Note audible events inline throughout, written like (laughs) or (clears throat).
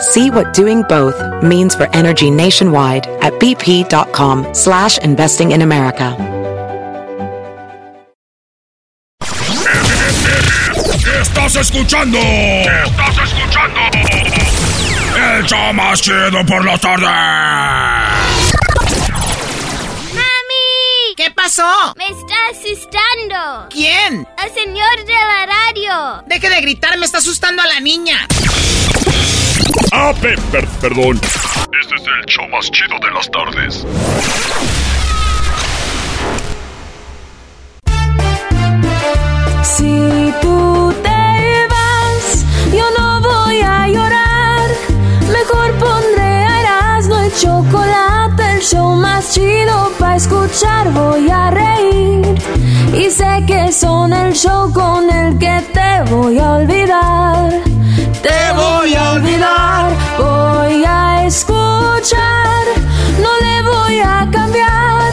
See what doing both means for energy nationwide at bp.com slash investing in America. Estás escuchando. Estás escuchando. El show más chido por la tarde. ¡Mami! ¿Qué pasó? Me está asustando. ¿Quién? El señor de la radio. Deje de gritar, me está asustando a la niña. Ah, pe- per- perdón. Este es el show más chido de las tardes. Si show más chido para escuchar. Voy a reír y sé que son el show con el que te voy a olvidar. Te voy a olvidar, voy a escuchar, no le voy a cambiar.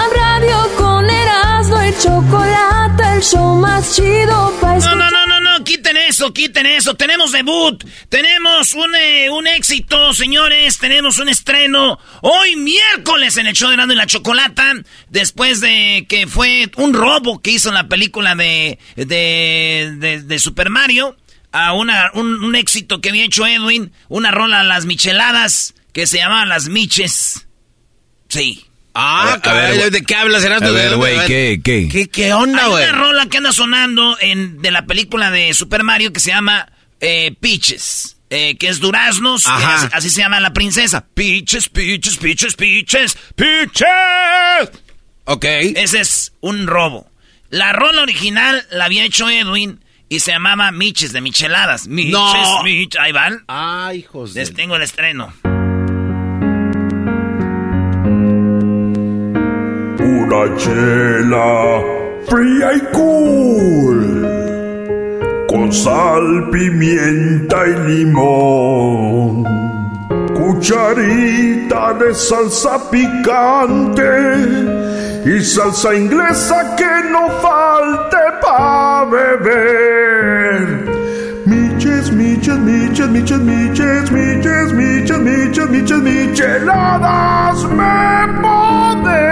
A radio con Erasmo el chocolate, el show más chido para escuchar. no, no, no, quiten eso, quiten eso. Tenemos debut, tenemos un, eh, un éxito, señores, tenemos un estreno hoy miércoles en el show de Erasmo y la Chocolata, después de que fue un robo que hizo en la película de, de, de, de Super Mario, a una, un, un éxito que había hecho Edwin, una rola a las micheladas que se llamaba Las Miches. Sí. Ah, A ver. ¿de qué hablas, Erasmo? A ver, ¿De- güey, ¿qué, qué? ¿Qué, qué onda, Hay güey? una rola que anda sonando en, de la película de Super Mario que se llama eh, Peaches. eh, que es duraznos, Ajá. así, así se llama la princesa. Peaches, peaches, peaches, peaches, peaches. Ok. Ese es un robo. La rola original la había hecho Edwin y se llamaba Miches de Micheladas. Miches, No. Mich- ahí van. Ah, hijos de... Les tengo el estreno. Una chela fría y cool. Con sal, pimienta y limón. Cucharita de salsa picante. Y salsa inglesa que no falte pa' beber. Miches, miches, miches, miches, miches, miches, miches, miches, miches, micheladas me ponen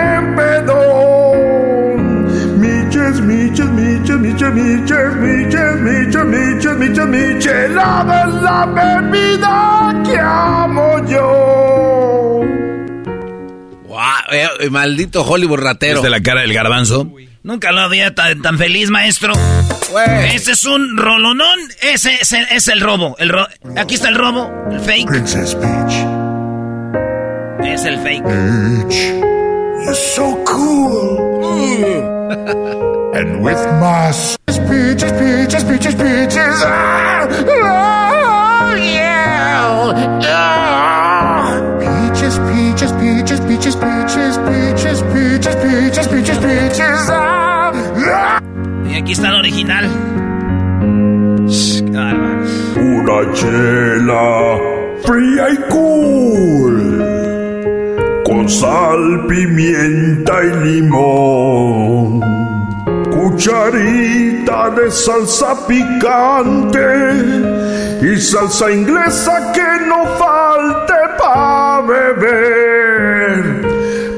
miches, miches, miches, miches, miches, miches, michelada es la bebida que amo yo. Guau, eh, eh, maldito Hollywood ratero. Es de la cara del garbanzo. Nunca lo había tan, tan feliz, maestro. Güey. Este es un rolonón. Ese es el, es el robo. El ro- Aquí está el robo, el fake. Princess Peach, Es el fake. Peach, you're so cool. (laughs) and with my peaches, peaches, peaches, peaches, ah, ah, yeah, yeah. Peaches, peaches, peaches, peaches, peaches, peaches, peaches, peaches, peaches, peaches, ah, ah. Y aquí está el original. Una chela fría y cool. Con sal, pimienta y limón. Cucharita de salsa picante. Y salsa inglesa que no falte pa' beber.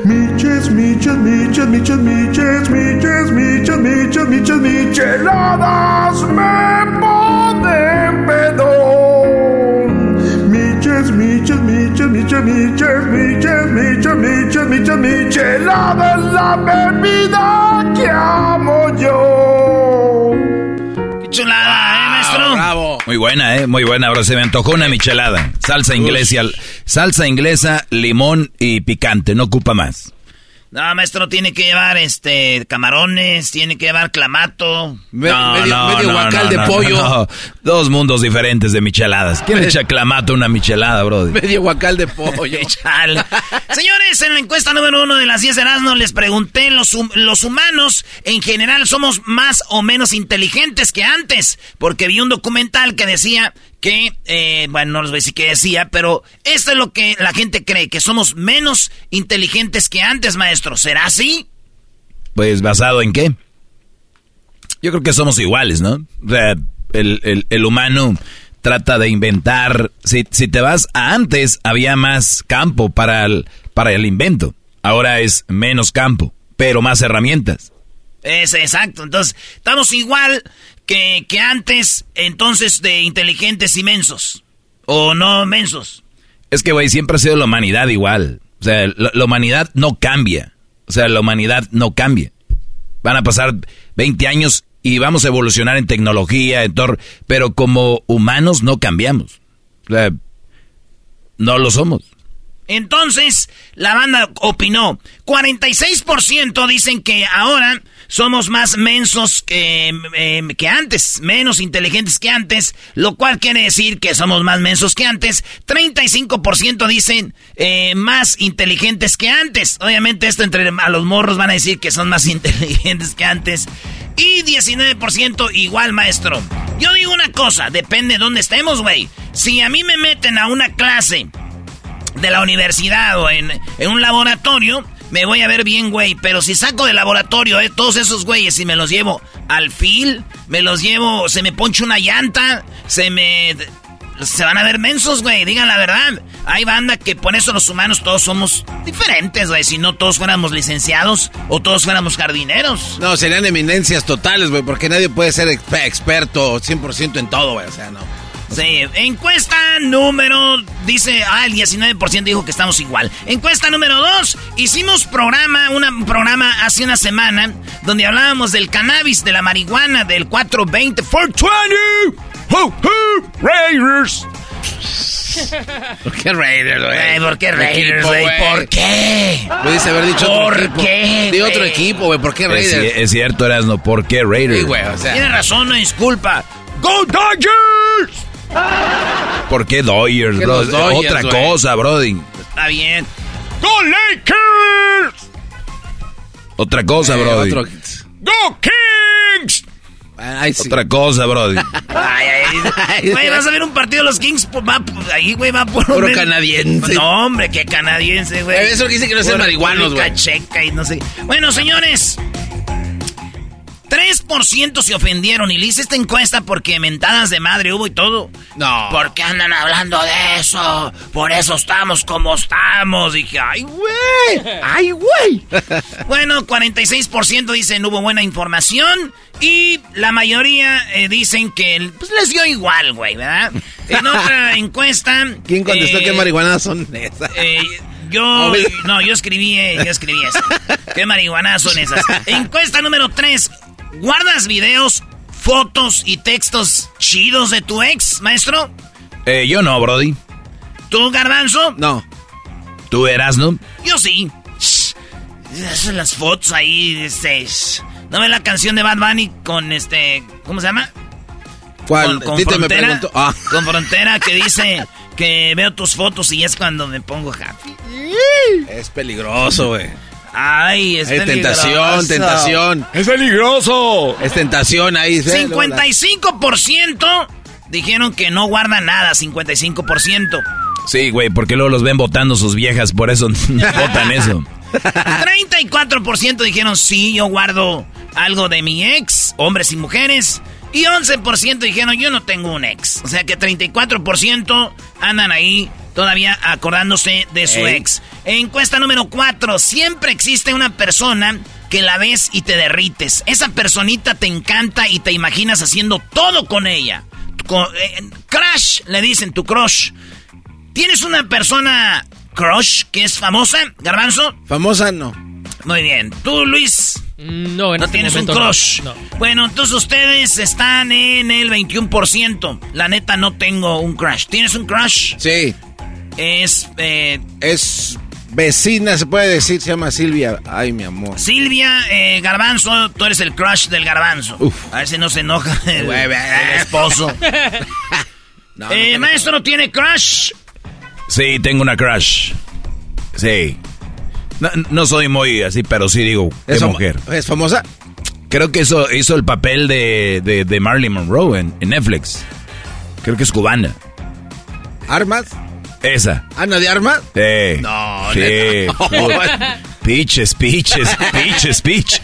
Miches, miches, miches, miches, miches, miches, miches, miches, miches, micheladas me ponen pedón. Miches, miches, miches, miche, miche, miche, miche, miche, miche, michelada es la bebida que amo yo. ¡Qué chulada, eh, maestro! Bravo. Muy buena, eh, muy buena. Ahora se me antojó una michelada. Salsa inglesa, salsa inglesa, limón y picante. No ocupa más. No, maestro, tiene que llevar este camarones, tiene que llevar clamato. Me- No, medio no, medio no, guacal de pollo. Dos mundos diferentes de micheladas. ¿Quién echa clamato a una michelada, brody? Medio guacal de (laughs) pollo. Señores, en la encuesta número uno de las 10 de Erasmo les pregunté, ¿los, los humanos en general somos más o menos inteligentes que antes? Porque vi un documental que decía que, eh, bueno, no les voy a decir qué decía, pero esto es lo que la gente cree, que somos menos inteligentes que antes, maestro. ¿Será así? Pues basado en qué? Yo creo que somos iguales, ¿no? O sea, el, el- el humano trata de inventar. Si, si te vas a antes, había más campo para el, para el invento. Ahora es menos campo, pero más herramientas. Es exacto. Entonces, estamos igual que, antes, entonces, de inteligentes y mensos. O no mensos. Es que, güey, siempre ha sido la humanidad igual. O sea, la, la humanidad no cambia. O sea, la humanidad no cambia. Van a pasar 20 años y vamos a evolucionar en tecnología, en todo, pero como humanos no cambiamos. O sea, no lo somos. Entonces, la banda opinó. 46% dicen que ahora somos más mensos que, eh, que antes, menos inteligentes que antes, lo cual quiere decir que somos más mensos que antes. 35% dicen eh, más inteligentes que antes. Obviamente esto entre a los morros van a decir que son más (laughs) inteligentes que antes. Y 19% igual, maestro. Yo digo una cosa, depende de dónde estemos, güey. Si a mí me meten a una clase de la universidad o en, en un laboratorio, me voy a ver bien, güey. Pero si saco del laboratorio eh, todos esos güeyes y me los llevo al fil, me los llevo, se me poncha una llanta, se me... Se van a ver mensos, güey, digan la verdad. Hay banda que por eso los humanos todos somos diferentes, güey. Si no todos fuéramos licenciados o todos fuéramos jardineros. No, serían eminencias totales, güey, porque nadie puede ser exp- experto 100% en todo, güey. O sea, no. Sí, encuesta número, dice, ah, el 19% dijo que estamos igual. Encuesta número 2, hicimos programa, una- un programa hace una semana donde hablábamos del cannabis, de la marihuana, del 420, 420. ¡Ho, ho! Raiders. (laughs) ¿Por qué Raiders, güey? ¿por qué Raiders, güey? ¿Por qué? Pudiste haber dicho otro ¿Por equipo. qué, Di otro equipo, güey. ¿Por qué Es, Raiders? es cierto, Erasno, ¿por qué Raiders? Sí, güey, o sea. Tiene razón, no disculpa. ¡Go Dodgers! ¿Por qué Dodgers, ¿Qué bro? los Dodgers, Otra güey? cosa, brody. Está bien. ¡Go Lakers! Otra cosa, Eh, brody. otro- ¡Go Kings! Ay, sí. Otra cosa, brody. Ay, ay, (laughs) güey, vas a ver un partido de los Kings, pues, va, ahí, güey, va por... Puro canadiense. No, hombre, qué canadiense, güey. Eso que dice que no sean marihuanos, güey. República Checa y no sé. Bueno, señores, 3% se ofendieron y le hice esta encuesta porque mentadas de madre hubo y todo. No. ¿Por qué andan hablando de eso? Por eso estamos como estamos. Dije, ay, güey. Ay, güey. (laughs) bueno, 46% dicen hubo buena información. Y la mayoría eh, dicen que pues, les dio igual, güey, ¿verdad? En (laughs) otra encuesta. ¿Quién contestó eh, qué marihuanas son esas? eh, yo, (laughs) no, yo escribí, eh, yo escribí eso. ¿Qué marihuanas son esas? Encuesta número 3. ¿Guardas videos, fotos y textos chidos de tu ex, maestro? Eh, yo no, brody. ¿Tú, Garbanzo? No. ¿Tú Erasno? Yo sí. Shh. Esas las fotos ahí, este... shh. ¿No ves la canción de Bad Bunny con este... ¿Cómo se llama? ¿Cuál? Con, con Tito me frontera. Ah. Con frontera que dice que veo tus fotos y es cuando me pongo happy. Es peligroso, güey. Ay, es Es tentación, tentación. ¡Es peligroso! Es tentación ahí. ¿ves? 55% dijeron que no guardan nada, 55%. Sí, güey, porque luego los ven votando sus viejas, por eso (laughs) votan eso. 34% dijeron sí, yo guardo algo de mi ex, hombres y mujeres. Y 11% dijeron yo no tengo un ex. O sea que 34% andan ahí todavía acordándose de su Ey. ex. Encuesta número 4. Siempre existe una persona que la ves y te derrites. Esa personita te encanta y te imaginas haciendo todo con ella. Co- eh, crush, le dicen tu crush. ¿Tienes una persona crush que es famosa, Garbanzo? Famosa no. Muy bien. ¿Tú, Luis? No, en No este tienes un momento crush. No. Bueno, entonces ustedes están en el 21%. La neta, no tengo un crush. ¿Tienes un crush? Sí. Es eh, Es vecina, se puede decir, se llama Silvia. Ay, mi amor. Silvia eh, Garbanzo. Tú eres el crush del Garbanzo. Uf. A ver si no se enoja (laughs) el, el esposo. (laughs) (laughs) No, eh, maestro, ¿no tiene crush? Sí, tengo una crush. Sí. No, no soy muy así, pero sí digo, ¿Es, mujer. ¿Es famosa? Creo que hizo, hizo el papel de, de, de Marilyn Monroe en, en Netflix. Creo que es cubana. ¿Armas? Esa. ¿Ana de Armas? Sí. No, sí. neta. Piches, piches, piches, piches.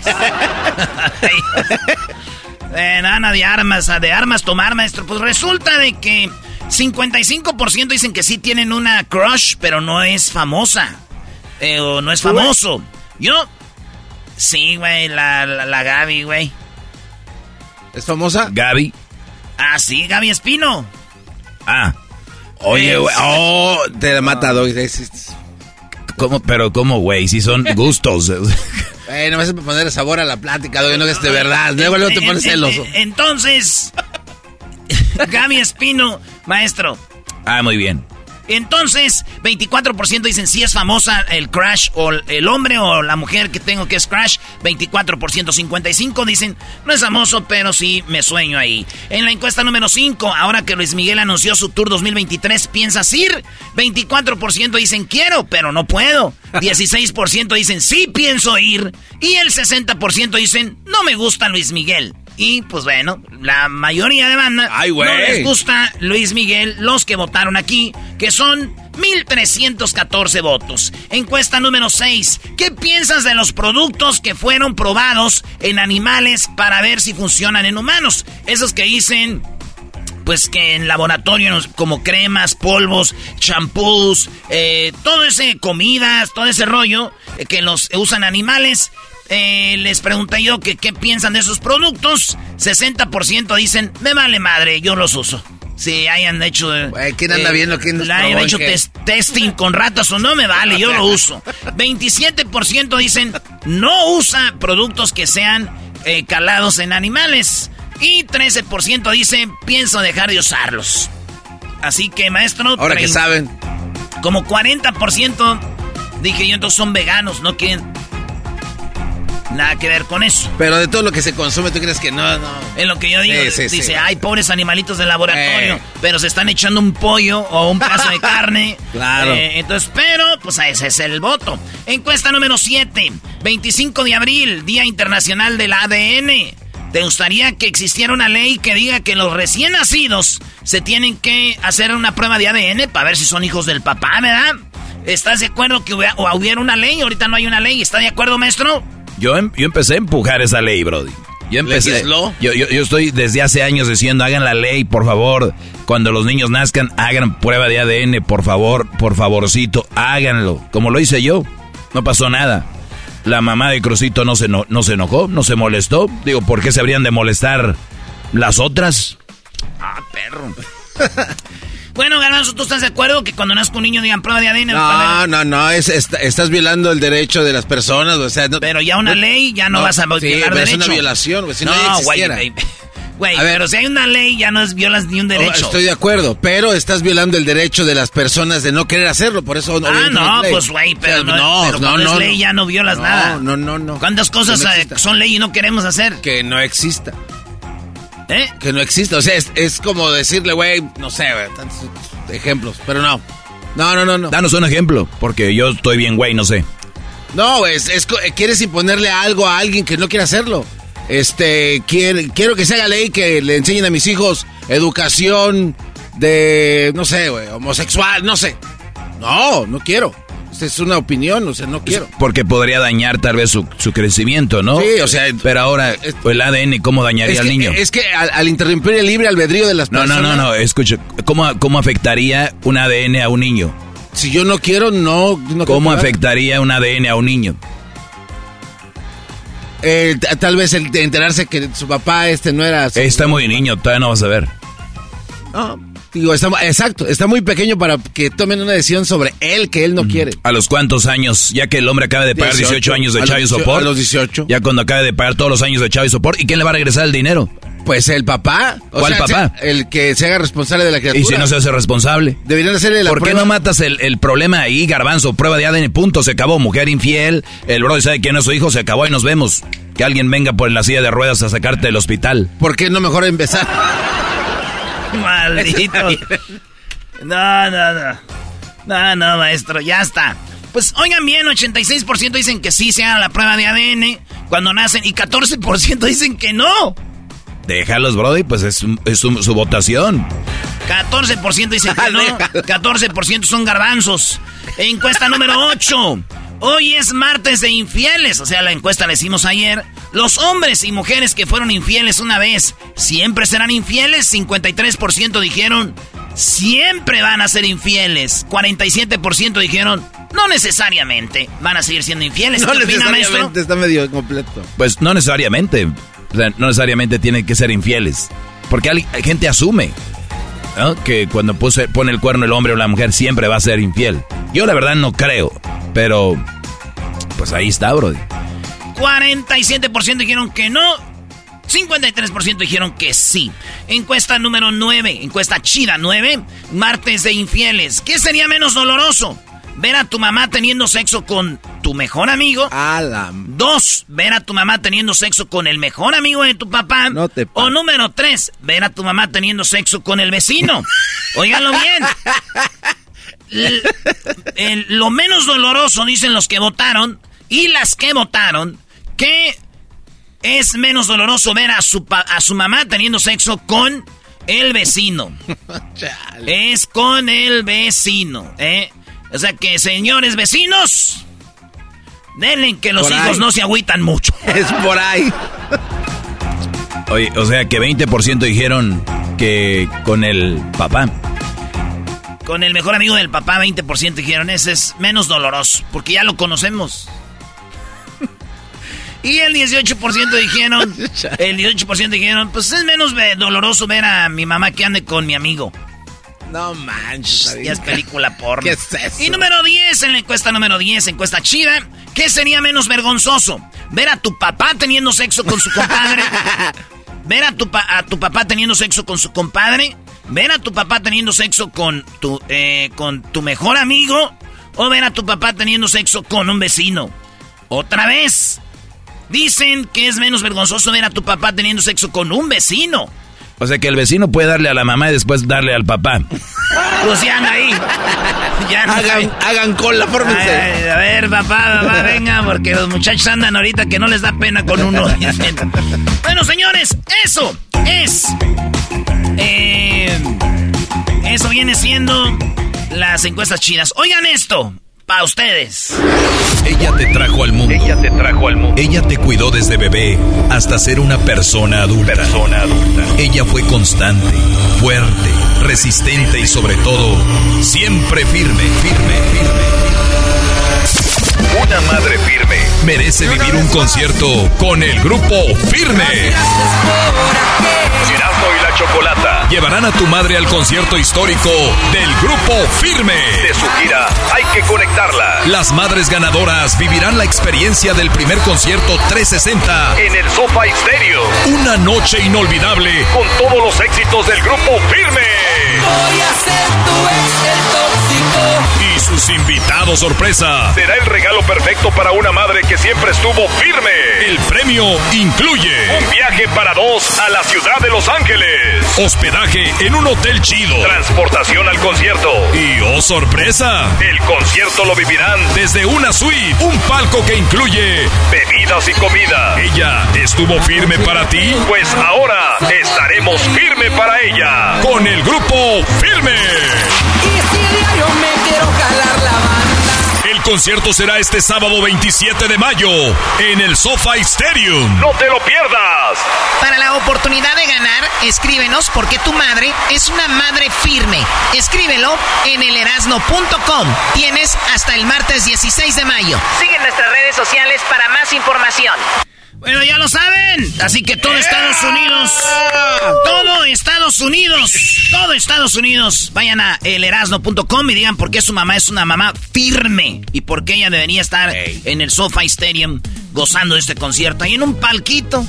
Eh, nada de armas, ah, de armas tomar, maestro. Pues resulta de que 55% dicen que sí tienen una crush, pero no es famosa. Eh, o no es famoso. Yo, sí, güey, la, la, la Gaby, güey. ¿Es famosa? Gaby. Ah, sí, Gaby Espino. Ah. Oye, güey. Oh, te la mata. Es- es- ¿Cómo? Pero ¿cómo, güey? Si son (laughs) gustos. Eh, no vas a poner sabor a la plática, Doggy, no que es de verdad. Luego, luego te pones celoso. en- Entonces, (laughs) Gaby Espino, maestro. ah, muy bien. Entonces, 24% dicen si es famosa el crush o el hombre o la mujer que tengo que es crush. 24%, 55 dicen no es famoso, pero sí me sueño ahí. En la encuesta número 5, ahora que Luis Miguel anunció su tour 2023, ¿piensas ir? 24% dicen quiero, pero no puedo. (laughs) 16% dicen sí pienso ir. Y el 60% dicen no me gusta Luis Miguel. Y pues bueno, la mayoría de banda Ay, no les gusta Luis Miguel, los que votaron aquí, que son 1314 votos. Encuesta número 6. ¿Qué piensas de los productos que fueron probados en animales para ver si funcionan en humanos? Esos que dicen pues que en laboratorio como cremas, polvos, champús, eh, todo ese comidas, todo ese rollo eh, que los usan animales. Eh, les pregunté yo que qué piensan de esos productos. 60% dicen, me vale madre, yo los uso. Si hayan hecho... eh, Güey, ¿quién anda viendo quién los hayan hecho qué? tes- testing con ratas o no me vale, yo lo uso. (laughs) 27% dicen, no usa productos que sean eh, calados en animales. Y 13% dice, pienso dejar de usarlos. Así que, maestro, Ahora que saben. como 40% dije yo, entonces son veganos, no quieren nada que ver con eso. Pero de todo lo que se consume, ¿tú crees que no, no? Es lo que yo digo. Sí, sí, sí, dice, güey. ay, pobres animalitos del laboratorio. Eh. Pero se están echando un pollo o un pedazo de (laughs) carne. Claro. Eh, entonces, pero, pues ese es el voto. Encuesta número 7. 25 de abril, Día Internacional del ADN. ¿Te gustaría que existiera una ley que diga que los recién nacidos se tienen que hacer una prueba de ADN para ver si son hijos del papá, verdad? ¿Estás de acuerdo que hubiera, o hubiera una ley? Ahorita no hay una ley. ¿Está de acuerdo, maestro? Yo, em- yo empecé a empujar esa ley, Brody. Yo empecé. Yo, yo estoy desde hace años diciendo, hagan la ley, por favor. Cuando los niños nazcan, hagan prueba de ADN, por favor, por favorcito, háganlo. Como lo hice yo. No pasó nada. La mamá de Crucito no se, no, no se enojó, no se molestó. Digo, ¿por qué se habrían de molestar las otras? Ah, perro. (laughs) bueno, Garbanzo, ¿tú estás de acuerdo que cuando nazca un niño digan prueba de ADN? No, no, no, es, est- estás violando el derecho de las personas, o sea... no- Pero ya una ley ya no, vas a sí, violar pero derecho. es una violación, güey, si no, existiera. güey. (laughs) Güey, A ver. pero si hay una ley ya no es violas ni un derecho. Estoy de acuerdo, pero estás violando el derecho de las personas de no querer hacerlo, por eso... Ah, no, pues güey, pero, O sea, no, pero cuando es ley ya no violas No, nada. No, no, no. ¿Cuántas cosas no eh, son ley y no queremos hacer? Que no exista. ¿Eh? Que no exista. O sea, es, es como decirle, güey, no sé, güey, tantos ejemplos, pero no. No, no, no, no. Danos un ejemplo, porque yo estoy bien, güey, no sé. No, es, es co- quieres imponerle algo a alguien que no quiere hacerlo. Este, quiere- quiero que se haga ley que le enseñen a mis hijos educación de, no sé, güey, homosexual, no sé. No, no quiero. Esta es una opinión, o sea, no quiero. Porque podría dañar tal vez su, su crecimiento, ¿no? Sí, o sea, Pero ahora, es- el ADN, ¿cómo dañaría al que, niño? es que al, al interrumpir el libre albedrío de las No, no, personas. no, no, escucha, ¿cómo, cómo afectaría un ADN a un niño? Si yo no quiero, no. no ¿Cómo afectaría un ADN a un niño? Eh, tal vez el de enterarse que su papá este no era. su- Está muy niño, todavía no vas a ver. No, Digo, está, exacto, está muy pequeño para que tomen una decisión sobre él que él no quiere. ¿A los cuántos años? Ya que el hombre acaba de pagar 18, 18 años de 18, Sopor. a los 18. Ya cuando acabe de pagar todos los años de Chavi Sopor. ¿Y quién le va a regresar el dinero? Pues el papá. o ¿Cuál sea, papá? el que se haga responsable de la criatura. Y si no se hace responsable. Deberían hacerle la ¿Por qué no matas el, el problema ahí, garbanzo? Prueba de ADN, punto, se acabó. Mujer infiel, el brother sabe quién es su hijo, se acabó y nos vemos. Que alguien venga por la silla de ruedas a sacarte del hospital. ¿Por qué no mejor empezar? (laughs) (laughs) Maldito. No, no, no. No, no, maestro, ya está. Pues oigan bien, 86% dicen que sí se haga la prueba de ADN cuando nacen y 14% dicen que no. Déjalos, brother, pues es, es su, su votación. 14% dicen que no. (laughs) 14% son garbanzos. Encuesta número 8. Hoy es martes de infieles. O sea, la encuesta la hicimos ayer. Los hombres y mujeres que fueron infieles una vez, ¿siempre serán infieles? 53% dijeron, siempre van a ser infieles. 47% dijeron, no necesariamente van a seguir siendo infieles. No ¿Qué opina, maestro? necesariamente, está medio completo. Pues no necesariamente. O sea, no necesariamente tienen que ser infieles. Porque hay gente asume que cuando pone el cuerno el hombre o la mujer siempre va a ser infiel. Yo la verdad no creo. Pero, pues ahí está, brody. 47% dijeron que no. 53% dijeron que sí. Encuesta número 9. Encuesta chida 9. Martes de infieles. ¿Qué sería menos doloroso? Ver a tu mamá teniendo sexo con tu mejor amigo. Dos, ver a tu mamá teniendo sexo con el mejor amigo de tu papá. No te o número tres, ver a tu mamá teniendo sexo con el vecino. (laughs) Óiganlo bien. El- lo menos doloroso, dicen los que votaron, y las que votaron, que es menos doloroso ver a su, pa- a su mamá teniendo sexo con el vecino. (laughs) es con el vecino, ¿eh? O sea que, señores vecinos, denle que los Por hijos ahí. no se agüitan mucho. (laughs) Es por ahí. Oye, o sea que 20% dijeron que con el papá. Con el mejor amigo del papá, 20% dijeron, ese es menos doloroso, porque ya lo conocemos. (laughs) Y el 18% dijeron, (laughs) el 18% dijeron, pues es menos doloroso ver a mi mamá que ande con mi amigo. No manches. Ya es película porno. (laughs) ¿Qué es eso? Y número 10, en la encuesta número 10, encuesta chida, ¿qué sería menos vergonzoso? ¿Ver a tu papá teniendo sexo con su compadre? (laughs) ¿Ver a tu, pa- a tu papá teniendo sexo con su compadre? ¿Ver a tu papá teniendo sexo con tu, eh, con tu mejor amigo? ¿O ver a tu papá teniendo sexo con un vecino? Otra vez. Dicen que es menos vergonzoso ver a tu papá teniendo sexo con un vecino. O sea que el vecino puede darle a la mamá y después darle al papá. Pues ya anda (laughs) ahí. Ya ahí. Hagan, hagan cola, fórmense. Ay, a ver, papá, papá, venga, porque los muchachos andan ahorita que no les da pena con uno. (laughs) dicen. bueno, señores, eso es. eh, eso viene siendo las encuestas chinas. Oigan esto, para ustedes. Ella te trajo al mundo. Ella te trajo al mundo. Ella te cuidó desde bebé hasta ser una persona adulta. Persona adulta. Ella fue constante, fuerte, resistente y sobre todo, siempre firme, firme, firme. Una madre firme merece vivir un concierto con el grupo Firme. Chocolata llevarán a tu madre al concierto histórico del grupo Firme. De su gira Hay que conectarla. Las madres ganadoras vivirán la experiencia del primer concierto 360 en el Sofa Stereo. Una noche inolvidable con todos los éxitos del grupo Firme. Voy a ser tu ex sus invitados sorpresa. Será el regalo perfecto para una madre que siempre estuvo firme. El premio incluye un viaje para dos a la ciudad de Los Ángeles. Hospedaje en un hotel chido. Transportación al concierto. Y oh sorpresa, el concierto lo vivirán desde una suite. Un palco que incluye bebidas y comida. ¿Ella estuvo firme para ti? Pues ahora estaremos firme para ella. Con el grupo Firme. El concierto será este sábado 27 de mayo en el SoFi Stadium. No te lo pierdas. Para la oportunidad de ganar, escríbenos porque tu madre es una madre firme. Escríbelo en elerasno.com. Tienes hasta el martes 16 de mayo. Sigue nuestras redes sociales para más información. Bueno, ya lo saben. Así que todo Estados Unidos. Todo Estados Unidos. Todo Estados Unidos. Vayan a elerasno.com y digan por qué su mamá es una mamá firme. Y por qué ella debería estar en el SoFi Stadium gozando de este concierto. Ahí en un palquito.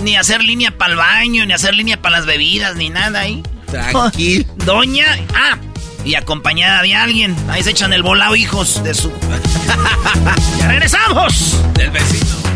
Ni hacer línea para el baño, ni hacer línea para las bebidas, ni nada ahí. Tranquilo. (laughs) Doña. Ah, y acompañada de alguien. Ahí se echan el volado, hijos de su. (laughs) ¡Ya regresamos! Del vecino.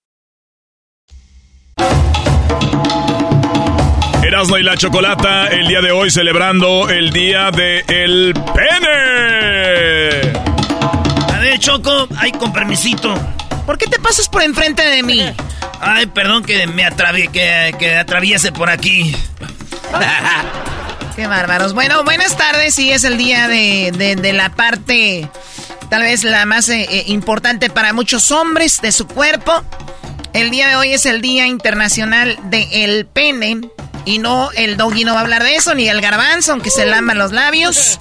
Erasmo y la Chocolata, el día de hoy celebrando el día de el pene. A ver, Choco, ay, con permisito. ¿Por qué te pasas por enfrente de mí? Ay, perdón que me atravie, que, que atraviese por aquí. (laughs) Qué bárbaros. Bueno, buenas tardes. Sí, es el día de, de- de la parte, tal vez la más eh, eh, importante para muchos hombres de su cuerpo. El día de hoy es el Día Internacional del Pene. Y no, el doggy no va a hablar de eso, ni el garbanzo, aunque se lama los labios.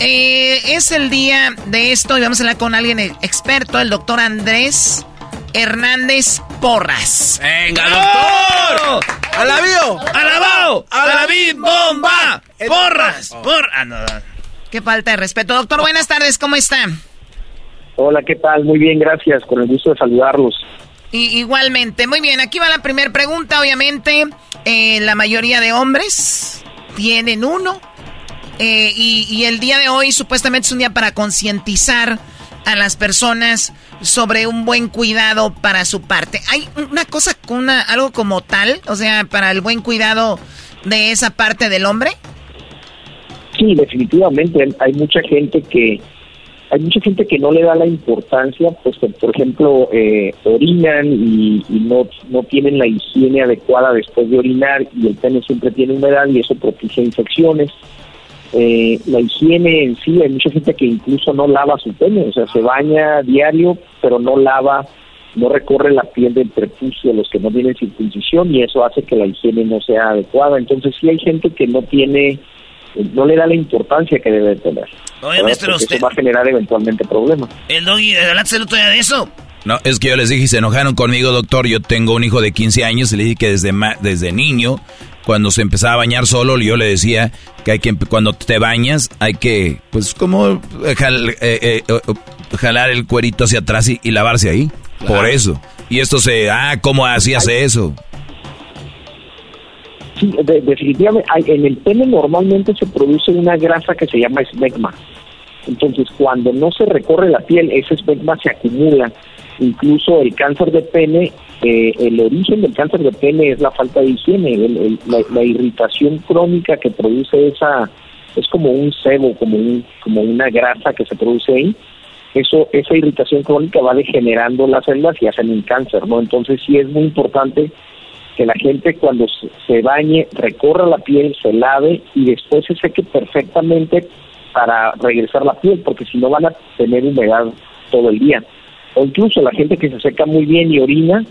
Eh, es el día de esto y vamos a hablar con alguien experto, el doctor Andrés Hernández Porras. ¡Venga, doctor! ¡Alabío! ¡Alabao! ¡Alabim bomba! ¡Porras! ¡Por! Ah, no, no. Qué falta de respeto. Doctor, buenas tardes, ¿cómo está? Hola, ¿qué tal? Muy bien, gracias. Con el gusto de saludarlos. I- igualmente, muy bien, aquí va la primera pregunta, obviamente, eh, la mayoría de hombres tienen uno eh, y, y el día de hoy supuestamente es un día para concientizar a las personas sobre un buen cuidado para su parte. ¿Hay una cosa, una, algo como tal, o sea, para el buen cuidado de esa parte del hombre? Sí, definitivamente hay mucha gente que hay mucha gente que no le da la importancia, pues que, por ejemplo eh, orinan y, no no tienen la higiene adecuada después de orinar y el pene siempre tiene humedad y eso propicia infecciones. Eh, la higiene en sí, hay mucha gente que incluso no lava su pene, o sea, se baña diario, pero no lava, no recorre la piel del prepucio los que no tienen circuncisión y eso hace que la higiene no sea adecuada. Entonces sí hay gente que no tiene, no le da la importancia que debe tener. Oye, maestro, usted- eso va a generar eventualmente problemas. El doggy, adelante el otro día de eso. No, es que yo les dije y se enojaron conmigo, doctor. Yo tengo un hijo de 15 años y le dije que desde, ma- desde niño cuando se empezaba a bañar solo, yo le decía que hay que, cuando te bañas, hay que, pues, como eh, eh, eh, jalar el cuerito hacia atrás y, lavarse ahí. Por eso. Y esto se, ah, ¿cómo así hace eso? Definitivamente, en el pene normalmente se produce una grasa que se llama esmegma. Entonces, cuando no se recorre la piel, ese esmegma se acumula. Incluso el cáncer de pene, eh, el origen del cáncer de pene es la falta de higiene, la, irritación crónica que produce esa, es como un sebo, como, un, como una grasa que se produce ahí. Eso, esa irritación crónica va degenerando las células y hacen un cáncer, ¿no? Entonces sí es muy importante que la gente cuando se bañe recorra la piel, se lave y después se seque perfectamente para regresar la piel, porque si no van a tener humedad todo el día. O incluso la gente que se seca muy bien y orina,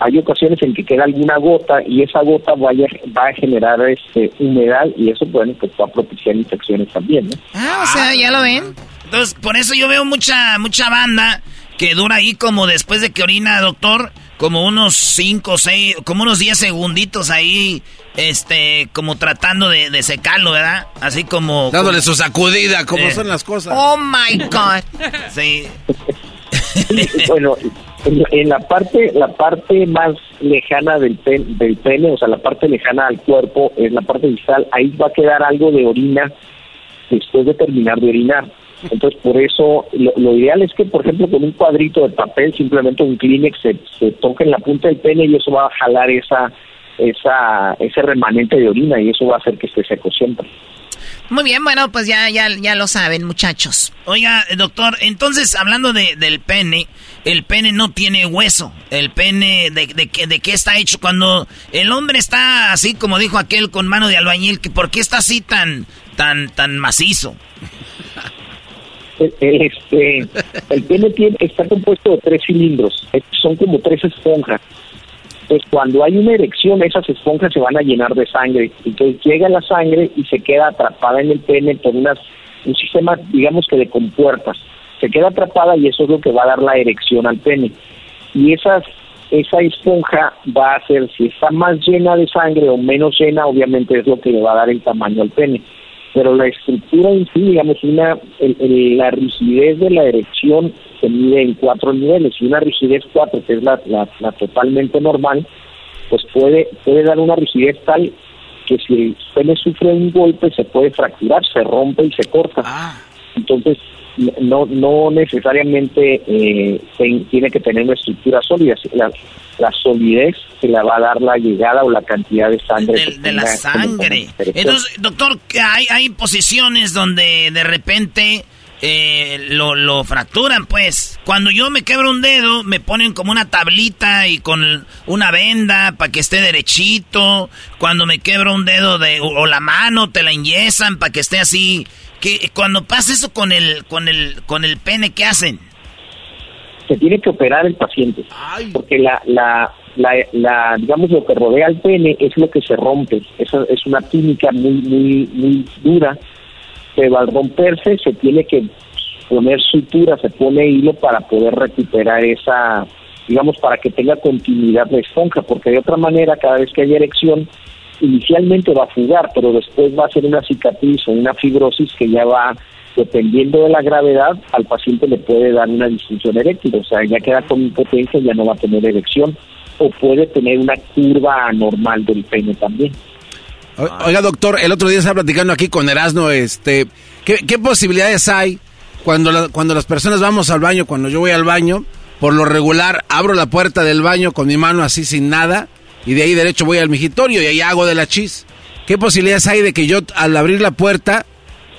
hay ocasiones en que queda alguna gota y esa gota vaya, va a generar este humedad y eso bueno, pues va a propiciar infecciones también, ¿no? Ah, o sea, ya lo ven. Entonces, por eso yo veo mucha mucha banda que dura ahí como después de que orina, doctor, como unos 5, 6, como unos 10 segunditos ahí, este, como tratando de, secarlo, ¿verdad? Así como... Dándole su sacudida, como eh. son las cosas. Oh, my God. (laughs) sí. bueno, en la parte la parte más lejana del, del pene, o sea, la parte lejana al cuerpo, en la parte distal, ahí va a quedar algo de orina después de terminar de orinar. Entonces, por eso, lo, ideal es que, por ejemplo, con un cuadrito de papel, simplemente un Kleenex, se, se toque en la punta del pene y eso va a jalar esa, esa, ese remanente de orina y eso va a hacer que esté seco siempre. Muy bien, bueno, pues ya, ya, ya lo saben, muchachos. Oiga, doctor, entonces, hablando de, del pene, el pene no tiene hueso. El pene, de, de, de, qué está hecho? Cuando el hombre está así, como dijo aquel con mano de albañil, que ¿por qué está así tan, tan, tan macizo? Este, el pene tiene, está compuesto de tres cilindros, son como tres esponjas. Entonces, cuando hay una erección, esas esponjas se van a llenar de sangre. Entonces, llega la sangre y se queda atrapada en el pene por unas, un sistema, digamos que de compuertas. Se queda atrapada y eso es lo que va a dar la erección al pene. Y esas, esa esponja va a hacer, si está más llena de sangre o menos llena, obviamente es lo que le va a dar el tamaño al pene pero la estructura en sí, digamos, una, la rigidez de la erección se mide en cuatro niveles y una rigidez cuatro, que es la, la, totalmente normal, pues puede, puede dar una rigidez tal que si el pene sufre un golpe se puede fracturar, se rompe y se corta. Ah. Entonces, no, no necesariamente eh, tiene que tener una estructura sólida. La, la solidez se la va a dar la llegada o la cantidad de sangre. De, la sangre. Entonces, doctor, hay, hay posiciones donde de repente eh, lo, lo fracturan, pues. Cuando yo me quebro un dedo, me ponen como una tablita y con una venda para que esté derechito. Cuando me quebro un dedo de, o, la mano, te la enyesan para que esté así. Que cuando pasa eso con el, con el, con el pene, ¿qué hacen? se tiene que operar el paciente, porque la, la, la, digamos, lo que rodea al pene es lo que se rompe. Esa es una química muy, muy, muy dura, pero al romperse se tiene que poner sutura, se pone hilo para poder recuperar esa, digamos, para que tenga continuidad la esponja, porque de otra manera, cada vez que hay erección, inicialmente va a fugar, pero después va a ser una cicatriz o una fibrosis que ya va dependiendo de la gravedad, al paciente le puede dar una disfunción eréctil, o sea, ya queda con impotencia, ya no va a tener erección, o puede tener una curva anormal del pene también. Oiga, doctor, el otro día estaba platicando aquí con Erasno, este, ¿qué, posibilidades hay cuando, cuando las personas vamos al baño, cuando yo voy al baño, por lo regular abro la puerta del baño con mi mano así sin nada, y de ahí derecho voy al migitorio y ahí hago de la chis? ¿Qué posibilidades hay de que yo al abrir la puerta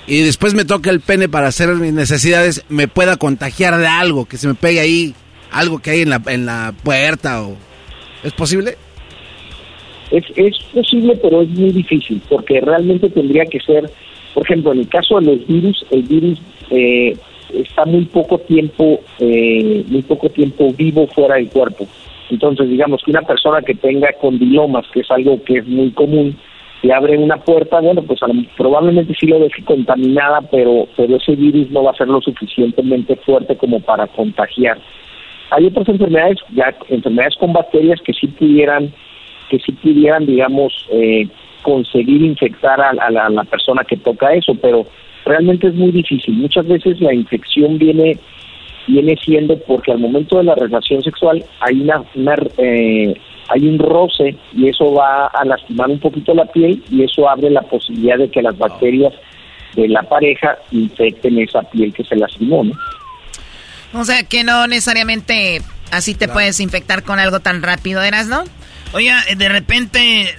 y después me toque el pene para hacer mis necesidades, me pueda contagiar de algo, que se me pegue ahí, algo que hay en la, en la puerta o... ¿Es posible? Es, es posible, pero es muy difícil, porque realmente tendría que ser, por ejemplo, en el caso de los virus, el virus eh, está muy poco tiempo, eh, muy poco tiempo vivo fuera del cuerpo. Entonces, digamos que una persona que tenga condilomas, que es algo que es muy común, si abre una puerta, bueno, pues probablemente sí lo deje contaminada, pero, pero ese virus no va a ser lo suficientemente fuerte como para contagiar. Hay otras enfermedades, ya enfermedades con bacterias que sí pudieran, que sí pudieran, digamos, eh, conseguir infectar a la persona que toca eso, pero realmente es muy difícil. Muchas veces la infección viene viene siendo porque al momento de la relación sexual hay una, una, eh, hay un roce y eso va a lastimar un poquito la piel y eso abre la posibilidad de que las bacterias de la pareja infecten esa piel que se lastimó, ¿no? O sea que no necesariamente así te puedes infectar con algo tan rápido, ¿eras, no? Oiga, de repente,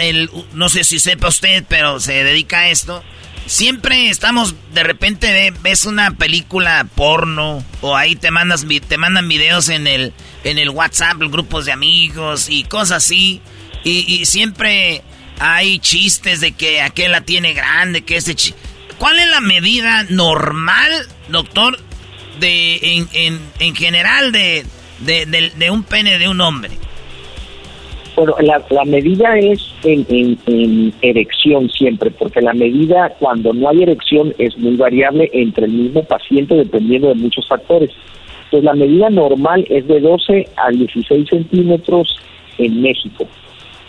el, no sé si sepa usted, pero se dedica a esto. Siempre estamos, de repente ves una película porno o ahí te mandas te mandan videos en el en el WhatsApp, grupos de amigos y cosas así y, siempre hay chistes de que aquel la tiene grande, que ese ¿Cuál es la medida normal, doctor, de en, en, en general de, de, de un pene de un hombre? Bueno, la, la medida es en, en, erección siempre, porque la medida cuando no hay erección es muy variable entre el mismo paciente dependiendo de muchos factores. Entonces la medida normal es de 12 a 16 centímetros en México,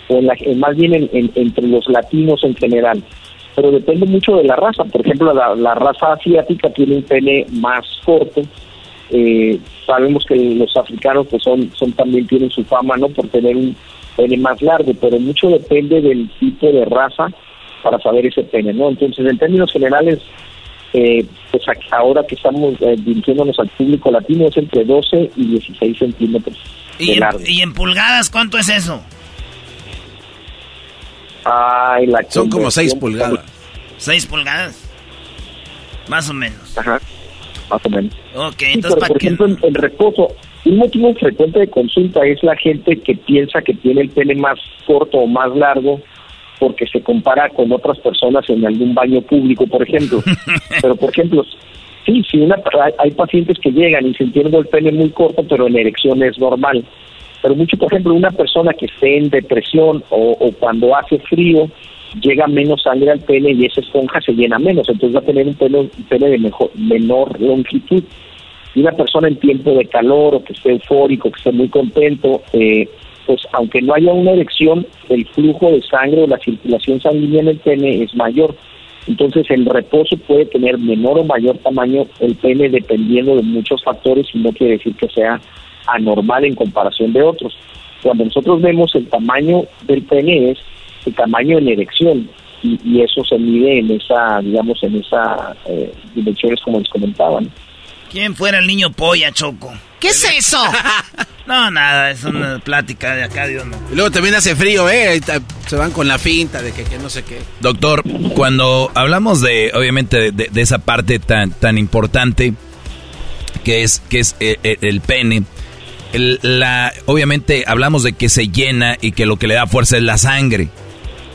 o más bien entre los latinos en general, pero depende mucho de la raza. Por ejemplo, la, la raza asiática tiene un pene más corto, eh, sabemos que los africanos pues son, son también tienen su fama no por tener un pene más largo, pero mucho depende del tipo de raza para saber ese pene, ¿no? Entonces, en términos generales, eh, pues ahora que estamos eh, dirigiéndonos al público latino es entre 12 y 16 centímetros ¿Y de largo. ¿Y en pulgadas cuánto es eso? Ay, la Son como 6 pulgadas. ¿6 pulgadas? Más o menos. Ajá, más o menos. Ok, entonces, por ejemplo, en, en reposo, un motivo frecuente de consulta es la gente que piensa que tiene el pene más corto o más largo porque se compara con otras personas en algún baño público, por ejemplo. (laughs) pero, por ejemplo, sí, sí una, hay, pacientes que llegan y sintiendo el pene muy corto, pero en erección es normal. Pero mucho, por ejemplo, una persona que esté en depresión o, cuando hace frío, llega menos sangre al pene y esa esponja se llena menos, entonces va a tener un pene, un pene de mejor, menor longitud y una persona en tiempo de calor o que esté eufórico, que esté muy contento, eh, pues aunque no haya una erección, el flujo de sangre o la circulación sanguínea en el pene es mayor. Entonces el reposo puede tener menor o mayor tamaño el pene dependiendo de muchos factores y no quiere decir que sea anormal en comparación de otros. Cuando nosotros vemos el tamaño del pene es el tamaño en erección y, eso se mide en esa, digamos, en esa eh, dimensiones como les comentaban. ¿Quién fuera el niño polla, Choco? ¿Qué es eso? (laughs) no, nada, es una plática de acá, Dios no. Y luego también hace frío, ¿eh? Se van con la finta de que, no sé qué. Doctor, cuando hablamos de, obviamente, de, esa parte tan, tan importante que es, que es eh, eh, el, pene, la, obviamente hablamos de que se llena y que lo que le da fuerza es la sangre.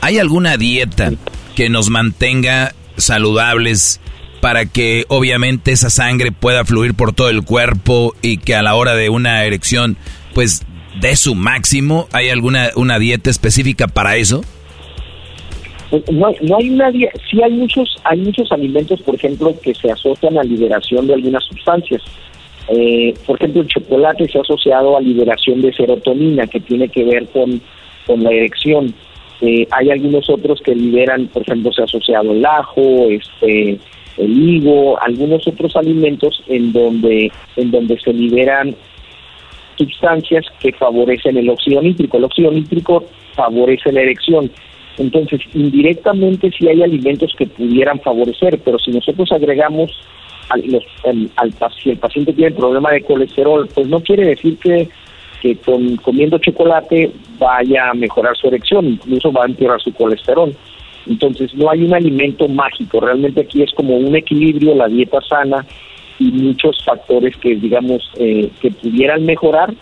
¿Hay alguna dieta que nos mantenga saludables para que obviamente esa sangre pueda fluir por todo el cuerpo y que a la hora de una erección pues dé su máximo? ¿Hay alguna una dieta específica para eso? No, no hay una sí hay muchos hay muchos alimentos por ejemplo que se asocian a liberación de algunas sustancias eh, por ejemplo el chocolate se ha asociado a liberación de serotonina que tiene que ver con, con la erección eh, hay algunos otros que liberan por ejemplo se ha asociado el ajo este el higo, algunos otros alimentos en donde, en donde se liberan sustancias que favorecen el óxido nítrico. El óxido nítrico favorece la erección. Entonces, indirectamente sí hay alimentos que pudieran favorecer, pero si nosotros agregamos al, los, al, si el paciente tiene problema de colesterol, pues no quiere decir que, que con, comiendo chocolate vaya a mejorar su erección, incluso va a empeorar su colesterol. Entonces no hay un alimento mágico, realmente aquí es como un equilibrio, la dieta sana y muchos factores que digamos eh, que pudieran mejorar,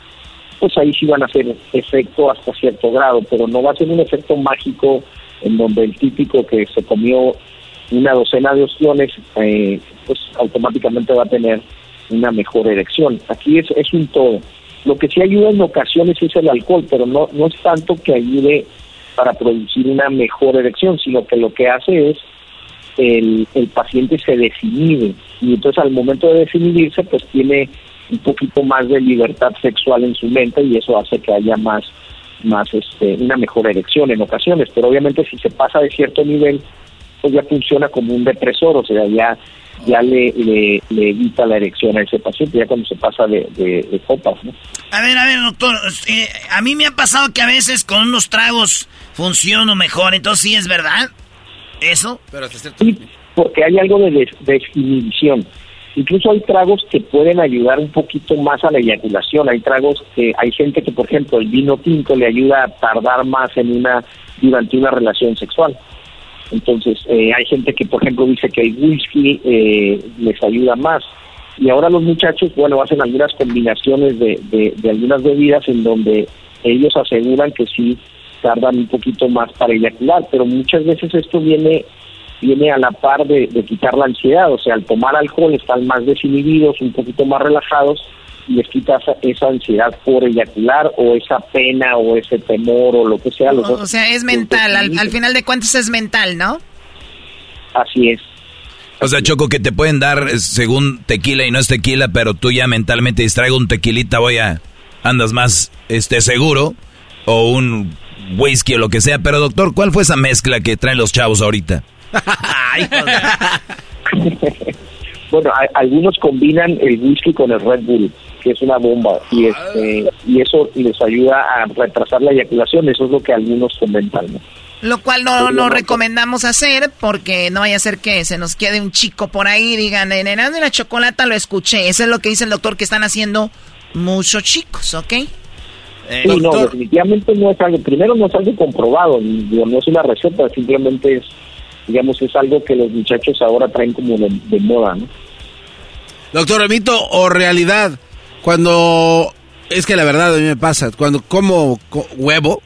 pues ahí sí van a hacer efecto hasta cierto grado, pero no va a ser un efecto mágico en donde el típico que se comió una docena de opciones, eh, pues automáticamente va a tener una mejor erección. Aquí es, es un todo. Lo que sí ayuda en ocasiones es el alcohol, pero no, no es tanto que ayude para producir una mejor erección, sino que lo que hace es el, el paciente se desinhibe. Y entonces al momento de desinhibirse pues tiene un poquito más de libertad sexual en su mente y eso hace que haya más más este, una mejor erección en ocasiones, pero obviamente si se pasa de cierto nivel, pues ya funciona como un depresor, o sea, ya ya le, le, le evita la erección a ese paciente, ya cuando se pasa de, de, copas, ¿no? A ver, a ver, doctor, eh, a mí me ha pasado que a veces con unos tragos funciono mejor, entonces sí es verdad, ¿eso? Pero sí, porque hay algo de desinhibición. Incluso hay tragos que pueden ayudar un poquito más a la eyaculación. Hay tragos que hay gente que, por ejemplo, el vino tinto le ayuda a tardar más en una durante una relación sexual. Entonces, eh, hay gente que, por ejemplo, dice que el whisky eh, les ayuda más. Y ahora los muchachos, bueno, hacen algunas combinaciones de, de, algunas bebidas en donde ellos aseguran que sí tardan un poquito más para eyacular, pero muchas veces esto viene viene a la par de, de, quitar la ansiedad, o sea, al tomar alcohol están más desinhibidos, un poquito más relajados les quita esa, ansiedad por eyacular o esa pena o ese temor o lo que sea. o, sea, es mental, al, final de cuentas es mental, ¿no? Así es. O sea, Choco, que te pueden dar según tequila y no es tequila, pero tú ya mentalmente distraigo un tequilita, voy a, andas más este seguro, o un whisky o lo que sea. Pero doctor, ¿cuál fue esa mezcla que traen los chavos ahorita? (laughs) (laughs) bueno, algunos combinan el whisky con el Red Bull que es una bomba. Y este y eso les ayuda a retrasar la eyaculación eso es lo que algunos comentan lo cual no, no recomendamos hacer porque no vaya a ser que se nos quede un chico por ahí y digan en el de la chocolata lo escuché eso es lo que dice el doctor que están haciendo muchos chicos ¿ok? Eh, sí, no, definitivamente no es algo, primero no es algo comprobado, no es una receta, simplemente es, digamos, es algo que los muchachos ahora traen como de, de moda, ¿no? Doctor, mito o realidad, cuando es que la verdad a mí me pasa, cuando como huevo,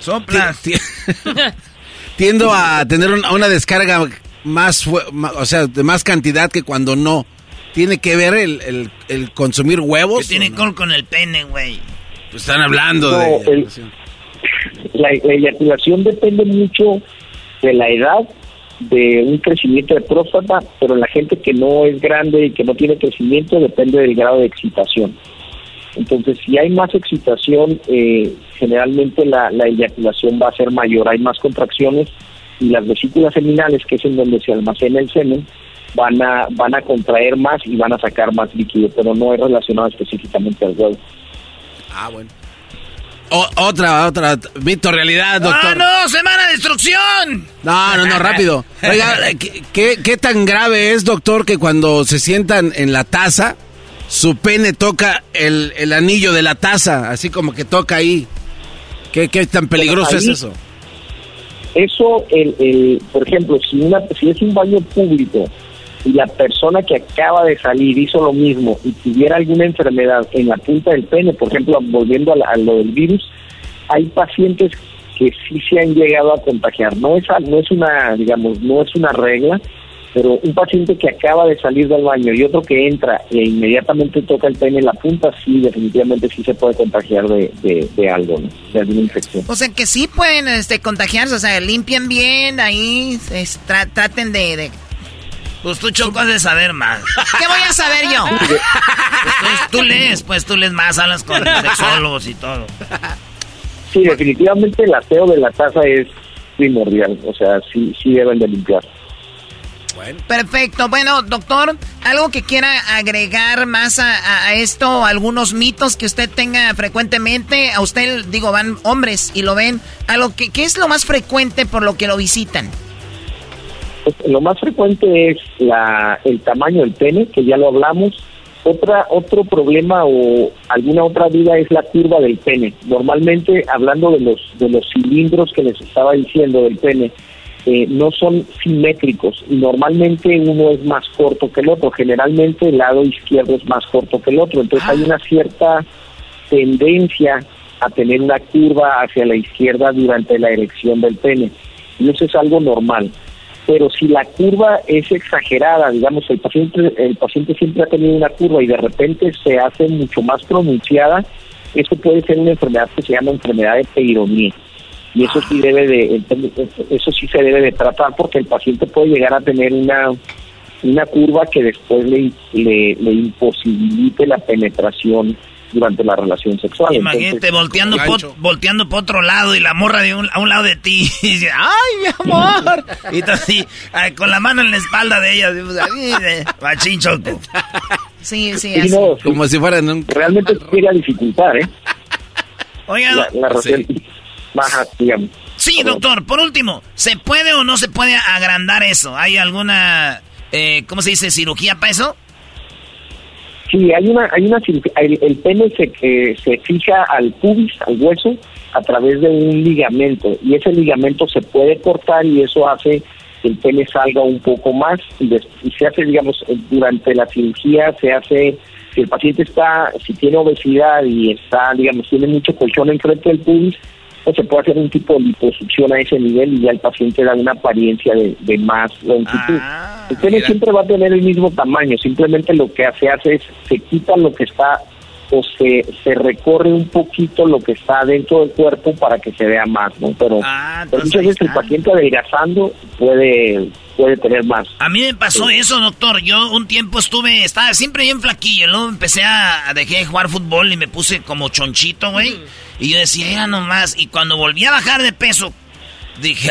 soplas. (laughs) Tiendo a tener una, descarga más, o sea, de más cantidad que cuando no. ¿Tiene que ver el, el, consumir huevos? Que tiene col con el pene, güey. Pues están hablando de... (laughs) la, la eyaculación depende mucho de la edad de un crecimiento de próstata, pero la gente que no es grande y que no tiene crecimiento depende del grado de excitación. Entonces, si hay más excitación, eh, generalmente la, eyaculación va a ser mayor, hay más contracciones y las vesículas seminales, que es en donde se almacena el semen, van a, van a contraer más y van a sacar más líquido, pero no es relacionado específicamente al huevo. Ah, bueno otra, otra, mito realidad, doctor. ¡Ah, no! ¡Semana de destrucción! No, no, no, rápido. (laughs) Oiga, ¿qué, ¿qué, tan grave es, doctor, que cuando se sientan en la taza, su pene toca el, el anillo de la taza, así como que toca ahí? ¿Qué, qué tan peligroso es eso? Eso, el, el, por ejemplo, si, una, si es un baño público y la persona que acaba de salir hizo lo mismo y tuviera alguna enfermedad en la punta del pene, por ejemplo, volviendo a, lo del virus, hay pacientes que sí se han llegado a contagiar. No es, no es una, digamos, no es una regla, pero un paciente que acaba de salir del baño y otro que entra e inmediatamente toca el pene en la punta, sí, definitivamente sí se puede contagiar de, de, algo, de alguna infección. O sea que sí pueden este, contagiarse, o sea, limpien bien, ahí traten de pues tú, Choco, has de saber más. (laughs) ¿Qué voy a saber yo? Pues, tú lees, pues tú lees más, hablas con sexólogos y todo. Sí, definitivamente el aseo de la taza es primordial. O sea, sí, sí deben de limpiar. Bueno. Perfecto. Bueno, doctor, ¿algo que quiera agregar más a, esto? ¿Algunos mitos que usted tenga frecuentemente? A usted, digo, van hombres y lo ven. ¿Algo que, ¿Qué es lo más frecuente por lo que lo visitan? Pues, lo más frecuente es la, el tamaño del pene, que ya lo hablamos. Otra, otro problema o alguna otra duda es la curva del pene. Normalmente, hablando de los, de los cilindros que les estaba diciendo del pene, eh, no son simétricos y normalmente uno es más corto que el otro. Generalmente el lado izquierdo es más corto que el otro. Entonces hay una cierta tendencia a tener una curva hacia la izquierda durante la erección del pene. Y eso es algo normal pero si la curva es exagerada, digamos, el paciente, el paciente siempre ha tenido una curva y de repente se hace mucho más pronunciada, eso puede ser una enfermedad que se llama enfermedad de peironía. Y eso sí debe de, eso sí se debe de tratar porque el paciente puede llegar a tener una, una curva que después le, le, imposibilite la penetración durante la relación sexual. Imagínate volteando, volteando por otro lado y la morra de un, a un lado de ti. (laughs) Y dice, ¡ay, mi amor! y tú así, con la mano en la espalda de ella. Machín choco. Sí, sí, así. como si fueran un... Realmente llega a dificultar, ¿eh? Oiga, la, la relación baja, digamos. Sí, doctor, por último, ¿se puede o no se puede agrandar eso? ¿Hay alguna, eh, ¿cómo se dice, cirugía para eso? Sí, hay una, hay una el, el pene se, eh, se fija al pubis, al hueso, a través de un ligamento y ese ligamento se puede cortar y eso hace que el pene salga un poco más y, y se hace, digamos, durante la cirugía se hace si el paciente está, si tiene obesidad y está, digamos, tiene mucho colchón enfrente del pubis, pues se puede hacer un tipo de liposucción a ese nivel y ya el paciente da una apariencia de, más longitud. Ah, el pene siempre va a tener el mismo tamaño, simplemente lo que se hace es se quita lo que está o se, se recorre un poquito lo que está dentro del cuerpo para que se vea más, ¿no? Pero, ah, muchas veces el paciente adelgazando puede puede tener más. A mí me pasó eso, doctor. Yo un tiempo estuve, estaba siempre bien flaquillo, luego empecé a, dejé de jugar fútbol y me puse como chonchito, güey. Y yo decía, era nomás. Y cuando volví a bajar de peso, dije,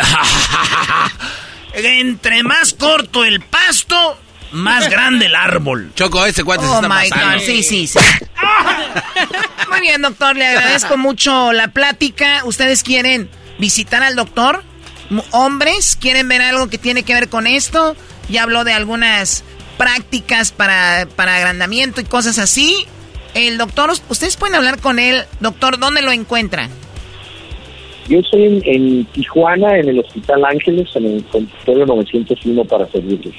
(laughs) entre más corto el pasto, más grande el árbol. Choco, ese cuate oh se está my God. Sí, sí, sí. (laughs) Muy bien, doctor, le agradezco mucho la plática. ¿Ustedes quieren visitar al doctor? ¿Hombres quieren ver algo que tiene que ver con esto? Ya habló de algunas prácticas para, para agrandamiento y cosas así. El doctor, ustedes pueden hablar con él. Doctor, ¿dónde lo encuentran? Yo estoy en, Tijuana, en el Hospital Ángeles, en el consultorio 901 para servirles.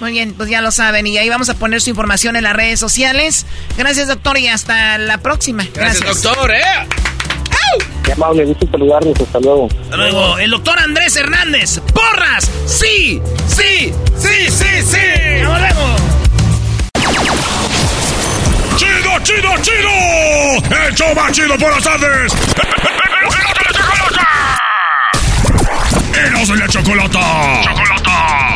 Muy bien, pues ya lo saben. Y ahí vamos a poner su información en las redes sociales. Gracias, doctor, y hasta la próxima. Gracias, doctor, ¿eh? Qué amable, gusto saludarlos. Hasta luego. Hasta luego. El doctor Andrés Hernández. ¡Porras! ¡Sí! ¡Sí! ¡Sí! ¡Sí! ¡Sí! ¡Vamos! ¡Chido, chido, chido! ¡El show más chido por las tardes! ¡Eros de la chocolata! ¡Chocolata!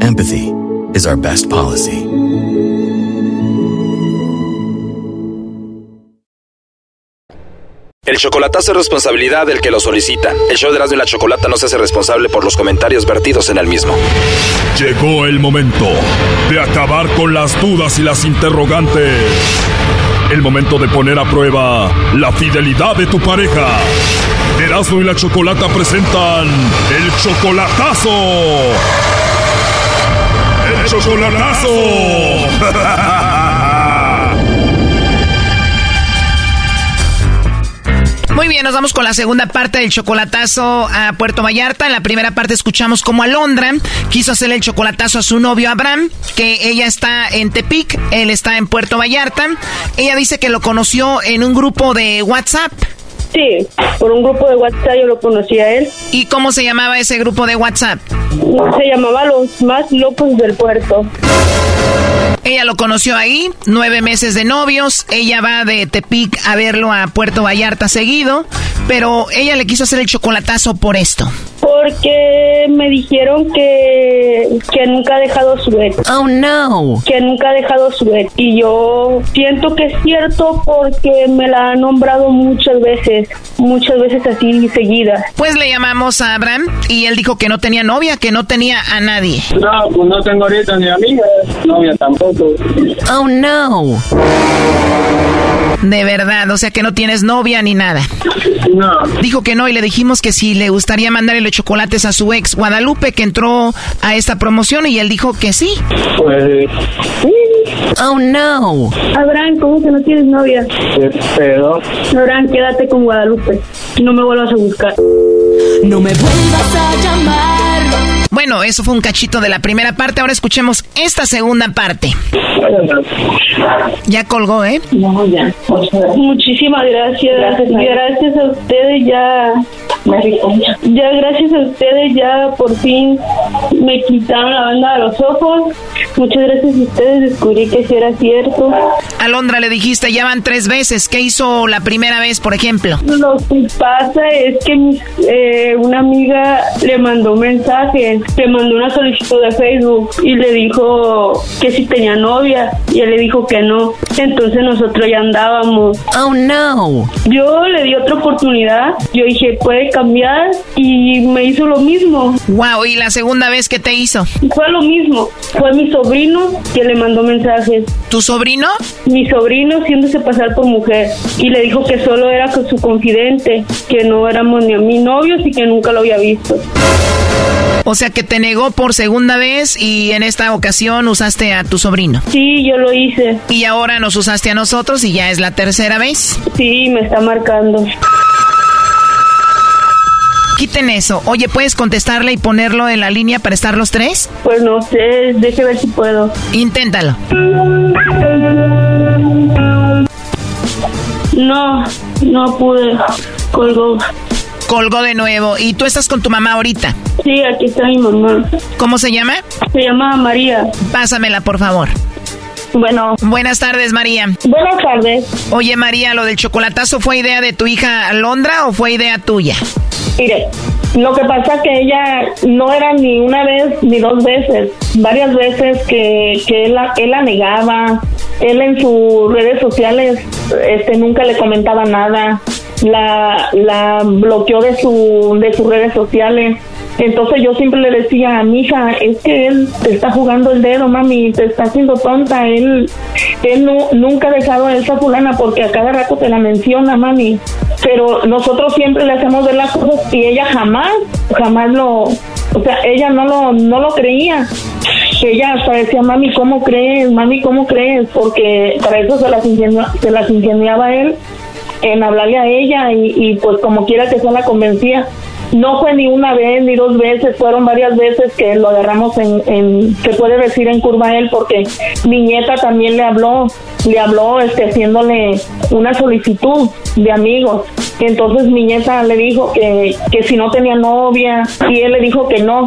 empathy is our best policy. El chocolatazo es responsabilidad del que lo solicita. El show de Erasmo y la Chocolata no se hace responsable por los comentarios vertidos en el mismo. Llegó el momento de acabar con las dudas y las interrogantes. El momento de poner a prueba la fidelidad de tu pareja. Erasmo y la Chocolata presentan el chocolatazo. Chocolatazo. Muy bien, nos vamos con la segunda parte del chocolatazo a Puerto Vallarta. En la primera parte escuchamos como Alondra quiso hacerle el chocolatazo a su novio Abraham, que ella está en Tepic, él está en Puerto Vallarta. Ella dice que lo conoció en un grupo de WhatsApp. Sí, por un grupo de WhatsApp yo lo conocí a él. ¿Y cómo se llamaba ese grupo de WhatsApp? Se llamaba Los Más Locos del Puerto. Ella lo conoció ahí, nueve meses de novios. Ella va de Tepic a verlo a Puerto Vallarta seguido, pero ella le quiso hacer el chocolatazo por esto. Porque me dijeron que, que nunca ha dejado su ex. Oh no. Que nunca ha dejado su ex. Y yo siento que es cierto porque me la ha nombrado muchas veces, muchas veces así seguidas. Pues le llamamos a Abraham y él dijo que no tenía novia, que no tenía a nadie. No, pues no tengo ahorita ni amiga, novia tampoco. Oh no. De verdad, o sea que no tienes novia ni nada. No. Dijo que no y le dijimos que si le gustaría mandarle los chocolates a su ex Guadalupe que entró a esta promoción y él dijo que sí. Pues sí. Oh no. Abraham, ¿cómo que no tienes novia? Pero Abraham, quédate con Guadalupe. No me vuelvas a buscar. No me vuelvas a llamar. Bueno, eso fue un cachito de la primera parte. Ahora escuchemos esta segunda parte. Ya colgó, ¿eh? No, ya. Muchísimas gracias. Gracias, a ustedes ya. Ya gracias a ustedes ya por fin me quitaron la banda de los ojos. Muchas gracias a ustedes descubrí que sí era cierto. Alondra, le dijiste, ya van tres veces. ¿Qué hizo la primera vez, por ejemplo? Lo que pasa es que mi- eh, una amiga le mandó un mensaje, le mandó una solicitud de Facebook y le dijo que si tenía novia y él le dijo que no. Entonces nosotros ya andábamos. Oh no. Yo le di otra oportunidad, yo dije puede cambiar y me hizo lo mismo. Wow, ¿y la segunda vez qué te hizo? Fue lo mismo, fue mi sobrino que le mandó mensajes. ¿Tu sobrino? Mi sobrino haciéndose pasar por mujer y le dijo que solo era con su confidente, que no éramos ni a mi novios y que nunca lo había visto. O sea que te negó por segunda vez y en esta ocasión usaste a tu sobrino. Sí, yo lo hice. Y ahora nos usaste a nosotros y ya es la tercera vez. Sí, me está marcando. Quiten eso. Oye, ¿puedes contestarle y ponerlo en la línea para estar los tres? Pues no sé, deje ver si puedo. Inténtalo. No, no pude. Colgó. Colgó de nuevo. ¿Y tú estás con tu mamá ahorita? Sí, aquí está mi mamá. ¿Cómo se llama? Se llama María. Pásamela, por favor. Bueno. Buenas tardes, María. Buenas tardes. Oye, María, ¿lo del chocolatazo fue idea de tu hija Alondra o fue idea tuya? Mire, lo que pasa que ella no era ni una vez ni dos veces, varias veces que, que él, él la negaba, él en sus redes sociales este nunca le comentaba nada, la, la bloqueó de su de sus redes sociales. Entonces yo siempre le decía a mi hija, es que él te está jugando el dedo, mami, te está haciendo tonta, él, él nu- nunca ha dejado a esa fulana porque a cada rato te la menciona, mami. Pero nosotros siempre le hacemos ver las cosas y ella jamás, jamás lo, o sea, ella no lo, no lo creía. Ella hasta decía, mami, ¿cómo crees? Mami, ¿cómo crees? Porque para eso se las, ingenua- se las ingeniaba él en hablarle a ella y, y pues como quiera que sea la convencía. No fue ni una vez ni dos veces, fueron varias veces que lo agarramos en, en se puede decir en curva él porque mi nieta también le habló, le habló este haciéndole una solicitud de amigos. Entonces mi nieta le dijo que, que si no tenía novia y él le dijo que no,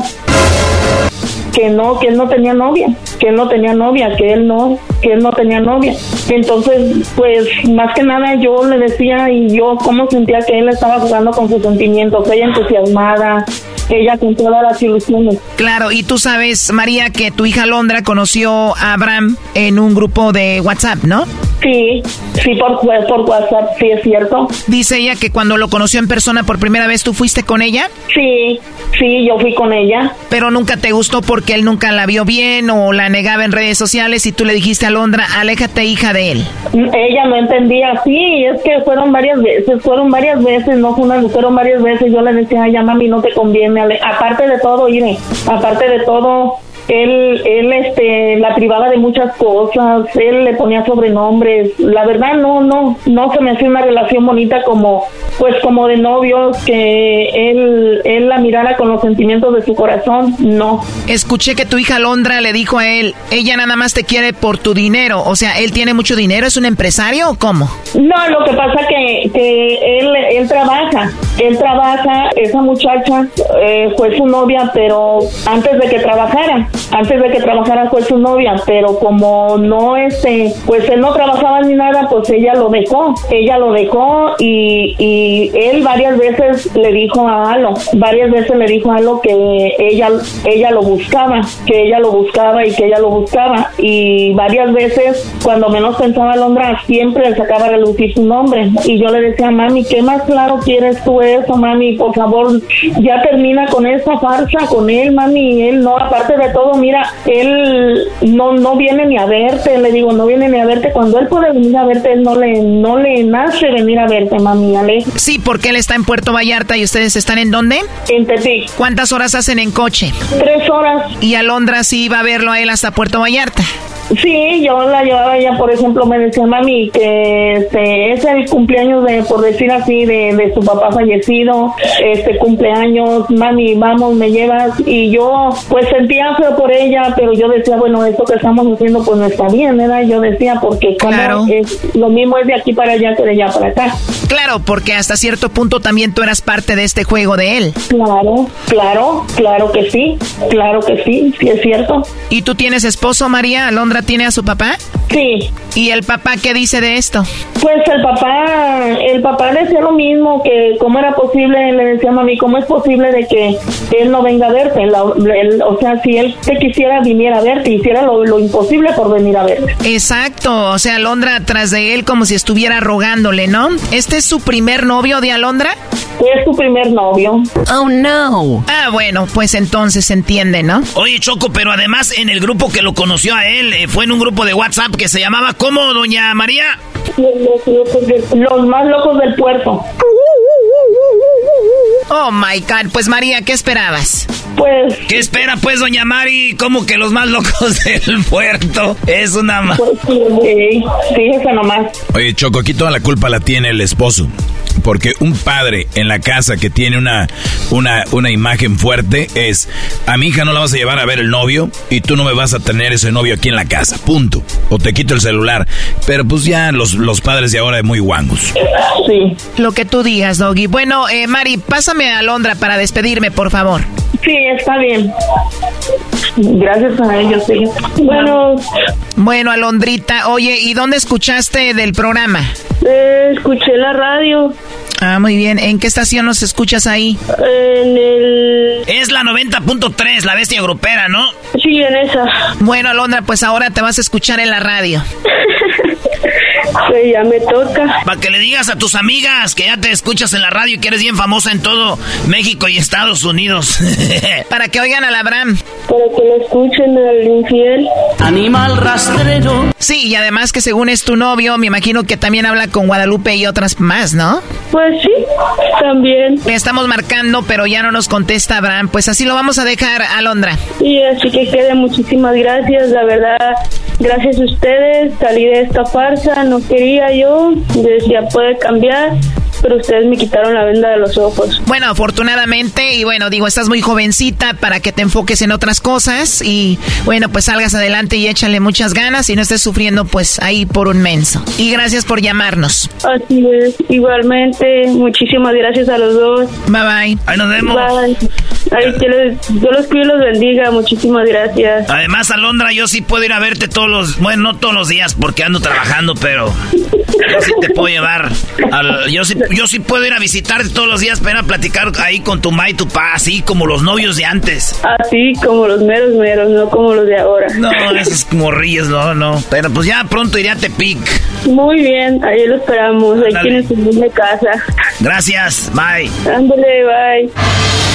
que no, que él no tenía novia, que él no tenía novia, que él no, que él no tenía novia. Entonces, pues más que nada yo le decía y yo cómo sentía que él estaba jugando con sus sentimientos, ella entusiasmada, ella con todas las ilusiones. Claro, y tú sabes, María, que tu hija Alondra conoció a Abraham en un grupo de WhatsApp, ¿no? Sí, sí, por, por WhatsApp, sí es cierto. Dice ella que cuando lo conoció en persona por primera vez, ¿tú fuiste con ella? Sí, sí, yo fui con ella. Pero nunca te gustó porque él nunca la vio bien o la negaba en redes sociales y tú le dijiste a Alondra, aléjate hija de él. Ella no entendía, sí, es que fueron varias veces, fueron varias veces, no fue una, vez, fueron varias veces, yo le decía, ay, ya mami, no te conviene, ale- aparte de todo, mire, aparte de todo, él, él, este, la privaba de muchas cosas, él le ponía sobrenombres, la verdad no, no, no se me hacía una relación bonita como, pues como de novios, que él, él la mirara con los sentimientos de su corazón, no. Escuché que tu hija Alondra le dijo a él, ella nada más te quiere por tu dinero, o sea, él tiene mucho dinero, ¿es un empresario o cómo? No, lo que pasa que, que él, él trabaja, él trabaja, esa muchacha eh, fue su novia, pero antes de que trabajara, antes de que trabajara fue su novia, pero como no este, pues él no trabajaba ni nada, pues ella lo dejó, ella lo dejó y, y él varias veces le dijo a Alo, varias veces le dijo a Alo que ella, ella lo buscaba, que ella lo buscaba y que ella lo buscaba. Y varias veces cuando menos pensaba Alondra siempre le sacaba a relucir su nombre. Y yo le decía mami qué más claro quieres tú eso, mami, por favor, ya termina con esa farsa con él, mami, él no, aparte de todo, mira, él no no viene ni a verte, le digo, no viene ni a verte, cuando él puede venir a verte, él no le no le nace venir a verte, mami, Ale. Sí, porque él está en Puerto Vallarta y ustedes están en dónde? En Tepic. ¿Cuántas horas hacen en coche? Tres horas. Y Alondra sí iba a verlo a él hasta Puerto Vallarta. Sí, yo la llevaba ella, por ejemplo, me decía mami que este es el cumpleaños de, por decir así, de, de su papá fallecido, este cumpleaños, mami, vamos, me llevas, y yo pues sentía feo por ella, pero yo decía, bueno, esto que estamos haciendo pues no está bien, ¿verdad? Yo decía, porque como es, lo mismo es de aquí para allá que de allá para acá. Claro, porque hasta cierto punto también tú eras parte de este juego de él. Claro, claro, claro que sí, claro que sí, sí es cierto. ¿Y tú tienes esposo, María? ¿Alondra tiene a su papá? Sí. ¿Y el papá qué dice de esto? Pues el papá, el papá decía lo mismo, que cómo era posible, le decía a mami, cómo es posible de que él no venga a verte, La- el- o sea, si él te quisiera viniera a verte, hiciera lo, lo imposible por venir a verte. Exacto, o sea, Alondra atrás de él como si estuviera rogándole, ¿no? ¿Este es su primer novio de Alondra? Es su primer novio. Oh, no. Ah, bueno, pues entonces se entiende, ¿no? Oye, Choco, pero además en el grupo que lo conoció a él, eh, fue en un grupo de WhatsApp que se llamaba ¿Cómo, doña María? Los más locos del puerto. Oh my God, pues María, ¿qué esperabas? Pues. ¿Qué espera, pues, doña Mari? ¿Cómo que los más locos (laughs) del puerto? Es una ma- Sí, fíjese nomás. Oye, Choco, aquí toda la culpa la tiene el esposo. Porque un padre en la casa que tiene una, una, una imagen fuerte es, a mi hija no la vas a llevar a ver el novio y tú no me vas a tener ese novio aquí en la casa, punto. O te quito el celular. Pero pues ya los, los padres de ahora muy guangos. Sí. Lo que tú digas, Doggy. Bueno, eh, Mari, pásame a Alondra para despedirme, por favor. Sí, está bien. Gracias a ellos, sí. Bueno, Bueno, Alondrita, oye, ¿y dónde escuchaste del programa? eh, escuché la radio Ah, muy bien. ¿En qué estación nos escuchas ahí? en el... Es la 90.3, la bestia grupera, ¿no? Sí, en esa. Bueno, Alondra, pues ahora te vas a escuchar en la radio. (laughs) Pues ya me toca. Para que le digas a tus amigas que ya te escuchas en la radio y que eres bien famosa en todo México y Estados Unidos. (laughs) (laughs) Para que oigan al Abraham. Para que lo escuchen al infiel. Animal rastrero. Sí, y además que según es tu novio, me imagino que también habla con Guadalupe y otras más, ¿no? Pues sí, también. Le estamos marcando, pero ya no nos contesta Abraham. Pues así lo vamos a dejar, Alondra. Y así que quede muchísimas gracias, la verdad, gracias a ustedes salí de esta farsa, no quería yo, decía puede cambiar, pero ustedes me quitaron la venda de los ojos. Bueno, afortunadamente, y bueno, digo, estás muy jovencita para que te enfoques en otras cosas y bueno, pues salgas adelante y échale muchas ganas y no estés sufriendo pues ahí por un menso. Y gracias por llamarnos. Así es, igualmente, muchísimas gracias a los dos. Bye bye. Ahí nos vemos. Bye. Ay, que les, yo los cuido y los bendiga, muchísimas gracias. Además, Alondra, yo sí puedo ir a verte todos los... Bueno, no todos los días porque ando trabajando, pero... Yo sí te puedo llevar. al- yo, sí, yo sí puedo ir a visitarte todos los días para platicar ahí con tu ma y tu pa, así como los novios de antes. Así como los meros meros, no como los de ahora. No, (laughs) esos morrillos, no, no. Pero pues ya pronto iré a Tepic. Muy bien, ahí lo esperamos, ahí su linda casa. Gracias, bye. Ándale, bye.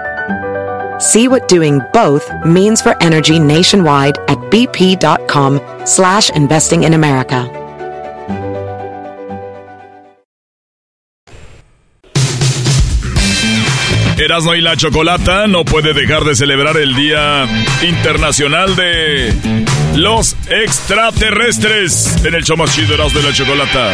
See what doing both means for energy nationwide at bp.com slash investing in America. Erasmo y la Chocolata no puede dejar de celebrar el Día Internacional de los Extraterrestres en el show más chido Erasmo y la Chocolata.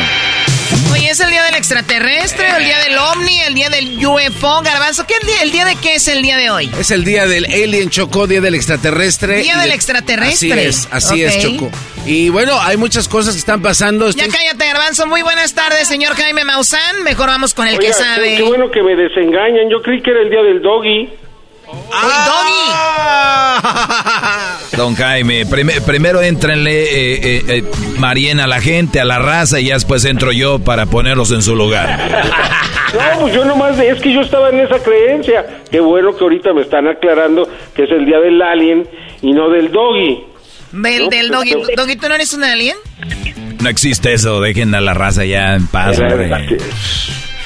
Oye, ¿es el día del extraterrestre, el día del ovni, el día del UFO, Garbanzo? ¿Qué el día, el día de qué es el día de hoy? Es el día del Alien Chocó, día del extraterrestre. Día y del de- extraterrestre. Así es, así es, Ok. Choco. Y bueno, hay muchas cosas que están pasando. Ya cállate, Garbanzo. Muy buenas tardes, señor Jaime Maussan. Mejor vamos con el que sabe. Qué, qué bueno que me desengañan. Yo creí que era el día del doggy. (laughs) Don Jaime, prim- primero entrenle eh, eh, eh, a la gente, a la raza, y ya después entro yo para ponerlos en su lugar. (laughs) No, pues yo nomás, es que yo estaba en esa creencia. Qué bueno que ahorita me están aclarando que es el día del alien y no del doggy. Del, No, del pues, doggy. pero- Doggy, ¿tú no eres un alien? No existe eso, dejen a la raza ya en paz, hombre.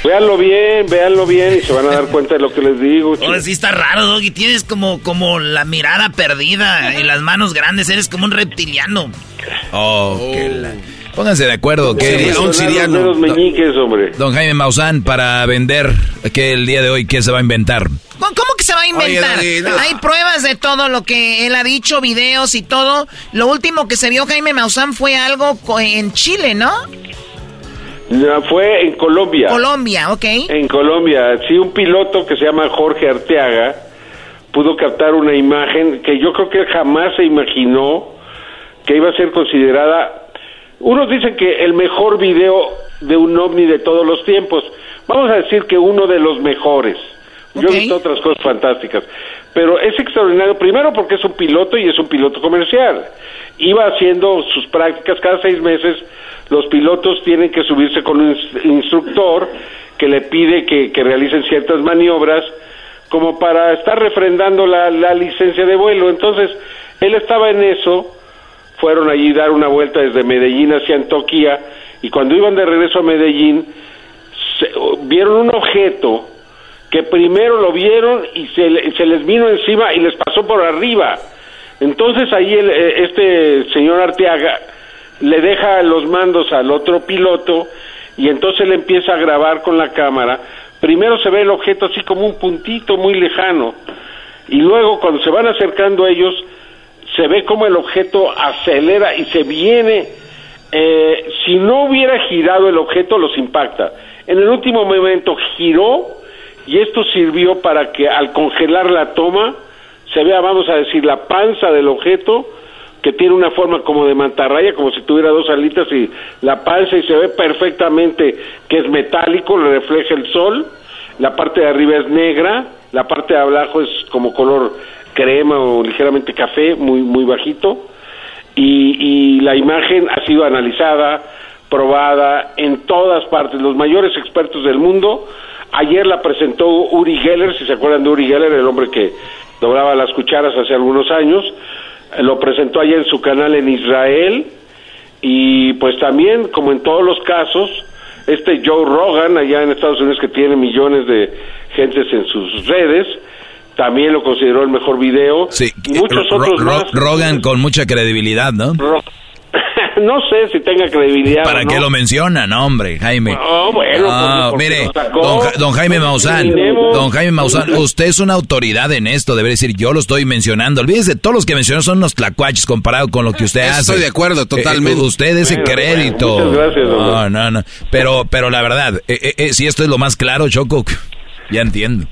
Véanlo bien, véanlo bien y se van a dar cuenta de lo que les digo. Ahora sí está raro, Doggy. Tienes como, como la mirada perdida y las manos grandes. Eres como un reptiliano. Oh, qué la- Pónganse de acuerdo. Sí, que un siriano. Meñiques, hombre. Don Jaime Maussan, para vender que el día de hoy, ¿qué se va a inventar? ¿Cómo, cómo que se va a inventar? Oye, Doggy, no. Hay pruebas de todo lo que él ha dicho, videos y todo. Lo último que se vio Jaime Maussan fue algo co- en Chile, ¿no? Fue en Colombia. Colombia, ok. En Colombia, sí, un piloto que se llama Jorge Arteaga pudo captar una imagen que yo creo que él jamás se imaginó que iba a ser considerada. Unos dicen que el mejor video de un ovni de todos los tiempos. Vamos a decir que uno de los mejores. Yo he visto otras cosas fantásticas. Pero es extraordinario, primero porque es un piloto y es un piloto comercial. Iba haciendo sus prácticas cada seis meses. Los pilotos tienen que subirse con un ins- instructor que le pide que, que realicen ciertas maniobras como para estar refrendando la, la licencia de vuelo. Entonces, él estaba en eso, fueron allí dar una vuelta desde Medellín hacia Antioquia y cuando iban de regreso a Medellín, se- vieron un objeto que primero lo vieron y se, se les vino encima y les pasó por arriba. Entonces ahí el, eh, este señor Arteaga le deja los mandos al otro piloto y entonces le empieza a grabar con la cámara. Primero se ve el objeto así como un puntito muy lejano y luego cuando se van acercando ellos se ve como el objeto acelera y se viene. eh, si no hubiera girado el objeto los impacta. En el último momento giró y esto sirvió para que al congelar la toma se vea, vamos a decir, la panza del objeto que tiene una forma como de mantarraya, como si tuviera dos alitas y la panza y se ve perfectamente que es metálico, le refleja el sol, la parte de arriba es negra, la parte de abajo es como color crema o ligeramente café, muy muy bajito y, y la imagen ha sido analizada, probada en todas partes, los mayores expertos del mundo. Ayer la presentó Uri Geller, si se acuerdan de Uri Geller, el hombre que doblaba las cucharas hace algunos años, lo presentó ayer en su canal en Israel y pues también, como en todos los casos, este Joe Rogan allá en Estados Unidos que tiene millones de gentes en sus redes, también lo consideró el mejor video. Sí, Muchos Ro- otros Ro- más. Rogan con mucha credibilidad, ¿no? Ro- (laughs) no sé si tenga credibilidad. ¿Para o qué no. lo menciona? No, hombre, Jaime. No, bueno, Ah, mire, don, Ja- don Jaime Maussan, don Jaime Maussan, usted es una autoridad en esto, debería decir, yo lo estoy mencionando. Olvídese, todos los que mencionó son unos tlacuaches comparado con lo que usted hace. Estoy de acuerdo, totalmente. Eh, usted ese Bueno, crédito. bueno, muchas gracias, no, no, no. Pero, pero la verdad, eh, eh, eh, si esto es lo más claro, Choco, ya entiendo.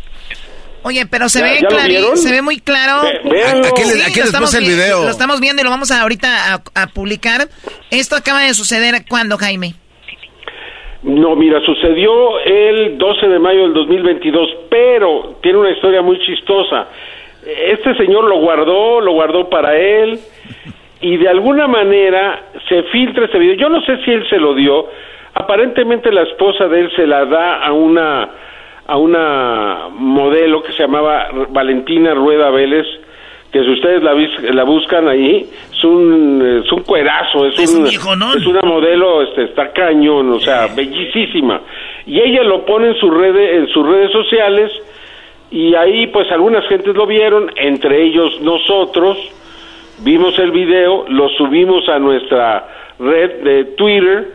Oye, pero se ¿Ya- ve claro, se ve muy claro. Ve-. Aquí les puse el vi- video. Lo estamos viendo y lo vamos a ahorita a, a publicar. Esto acaba de suceder cuando, Jaime. No, mira, sucedió el 12 de mayo del 2022, pero tiene una historia muy chistosa. Este señor lo guardó, lo guardó para él y de alguna manera se filtra ese video. Yo no sé si él se lo dio. Aparentemente la esposa de él se la da a una a una modelo que se llamaba Valentina Rueda Vélez, que si ustedes la, vis- la buscan ahí, es un, es un cuerazo, es, Es un es una modelo, este, está cañón, o sea, bellísima. Y ella lo pone en, sus redes en sus redes sociales y ahí pues algunas gentes lo vieron, entre ellos nosotros, vimos el video, lo subimos a nuestra red de Twitter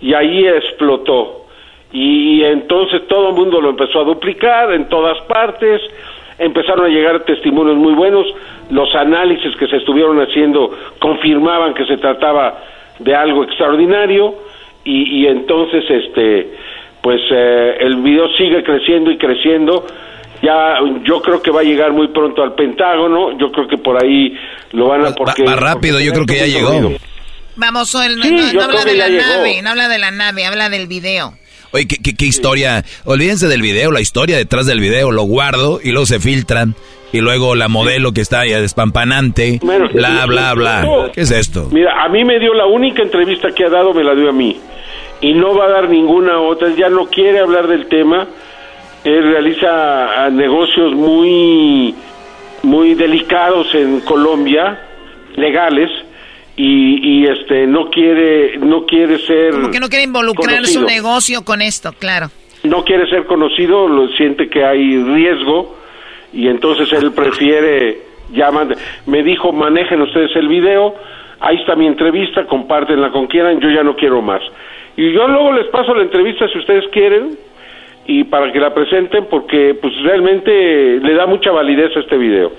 y ahí explotó. Y entonces todo el mundo lo empezó a duplicar en todas partes, empezaron a llegar testimonios muy buenos, los análisis que se estuvieron haciendo confirmaban que se trataba de algo extraordinario y, y entonces este pues eh, el video sigue creciendo y creciendo ya yo creo que va a llegar muy pronto al Pentágono yo creo que por ahí lo van a porque Más rápido, yo creo que ya llegó. Vamos, él no, Sí, no- no yo habla de la llegó. nave, no habla de la nave, habla del video. Oye, ¿qué, qué, qué historia? Olvídense del video, la historia detrás del video, lo guardo y luego se filtran. Y luego la modelo que está ahí despampanante, Bueno, bla, bla, bla. ¿Qué es esto? Mira, a mí me dio la única entrevista que ha dado, me la dio a mí. Y no va a dar ninguna otra. Ya no quiere hablar del tema. Él realiza ah, negocios muy, muy delicados en Colombia, legales, y, y este no quiere, no quiere ser, Como que no quiere involucrar su negocio con esto, claro. no quiere ser conocido, lo siente que hay riesgo y entonces él prefiere llaman, me dijo manejen ustedes el video, ahí está mi entrevista, compártenla con quieran, yo ya no quiero más. Y yo luego les paso la entrevista si ustedes quieren y para que la presenten porque pues realmente le da mucha validez a este video.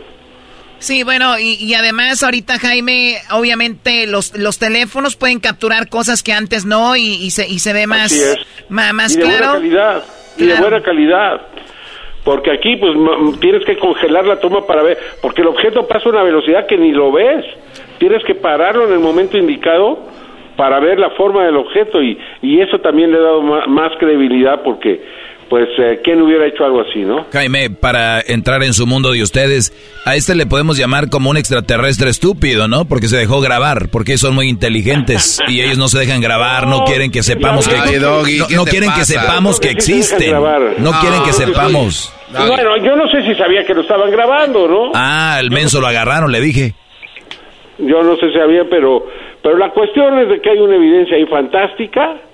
Sí, bueno, y, y además ahorita Jaime, obviamente los, los teléfonos pueden capturar cosas que antes no y, y se, y se ve más, Así es. ma- más y de claro. buena calidad y de buena calidad porque aquí pues tienes que congelar la toma para ver porque el objeto pasa a una velocidad que ni lo ves tienes que pararlo en el momento indicado para ver la forma del objeto y, y eso también le ha dado ma- más, credibilidad porque pues eh, quién hubiera hecho algo así no Jaime, para entrar en su mundo de ustedes, a este le podemos llamar como un extraterrestre estúpido, ¿no? Porque se dejó grabar, porque son muy inteligentes (laughs) y ellos no se dejan grabar, no quieren que sepamos que Ay, Doggy, no, ¿qué no te quieren que sepamos que existen. No quieren que sepamos. bueno yo no sé si sabía que lo estaban grabando no Ah, el menso lo agarraron, le dije. yo no sé si sabía pero pero la cuestión es de que hay una evidencia ahí fantástica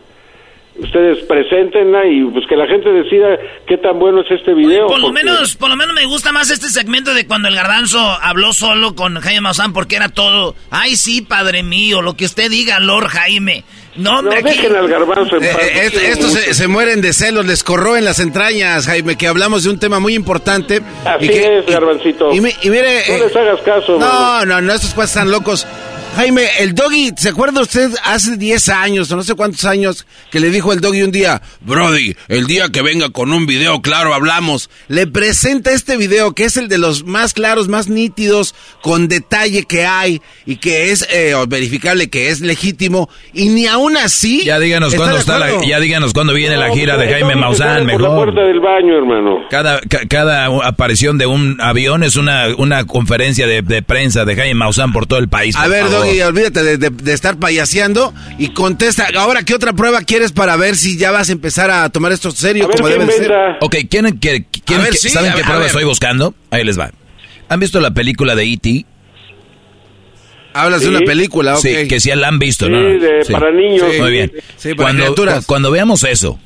ustedes preséntenla y pues que la gente decida qué tan bueno es este video. Por lo menos, por lo menos me gusta más este segmento de cuando el garbanzo habló solo con Jaime Maussan porque era todo, ay sí, padre mío, lo que usted diga, Lord Jaime. No, hombre, aquí- garbanzo Eh, eh, est- estos se, se mueren de celos, les corroen las entrañas, Jaime, que hablamos de un tema muy importante. Así y que, es, garbancito. Y, mi- y mire... No eh, les hagas caso. No, mano. no, no, estos cuates están locos. Jaime, el doggy, ¿se acuerda usted hace 10 años o no sé cuántos años que le dijo el doggy un día, Brody, el día que venga con un video claro hablamos? Le presenta este video que es el de los más claros, más nítidos, con detalle que hay y que es eh, verificable que es legítimo y ni aún así... Ya díganos está cuándo está la, ya díganos cuándo viene la No, gira de Jaime entonces Maussan, por la mejor. puerta del baño, hermano. Cada, ca- cada aparición de un avión es una, una conferencia de, de prensa de Jaime Maussan por todo el país. A ver, favor. Doggy, olvídate de, de- de estar payaseando y contesta. Ahora, ¿qué otra prueba quieres para ver si ya vas a empezar a tomar esto serio A como debe de ser? vendrá. Ok, ¿quieren, que, quieren A ver, que- sí, ¿saben a qué ver, prueba a ver. estoy buscando? Ahí les va. ¿Han visto la película de E.T.? Hablas de una película, ok. Sí, que sí la han visto, Sí, ¿no? de- para niños. Sí. Muy bien. Sí, para cuando, criaturas. cuando veamos eso,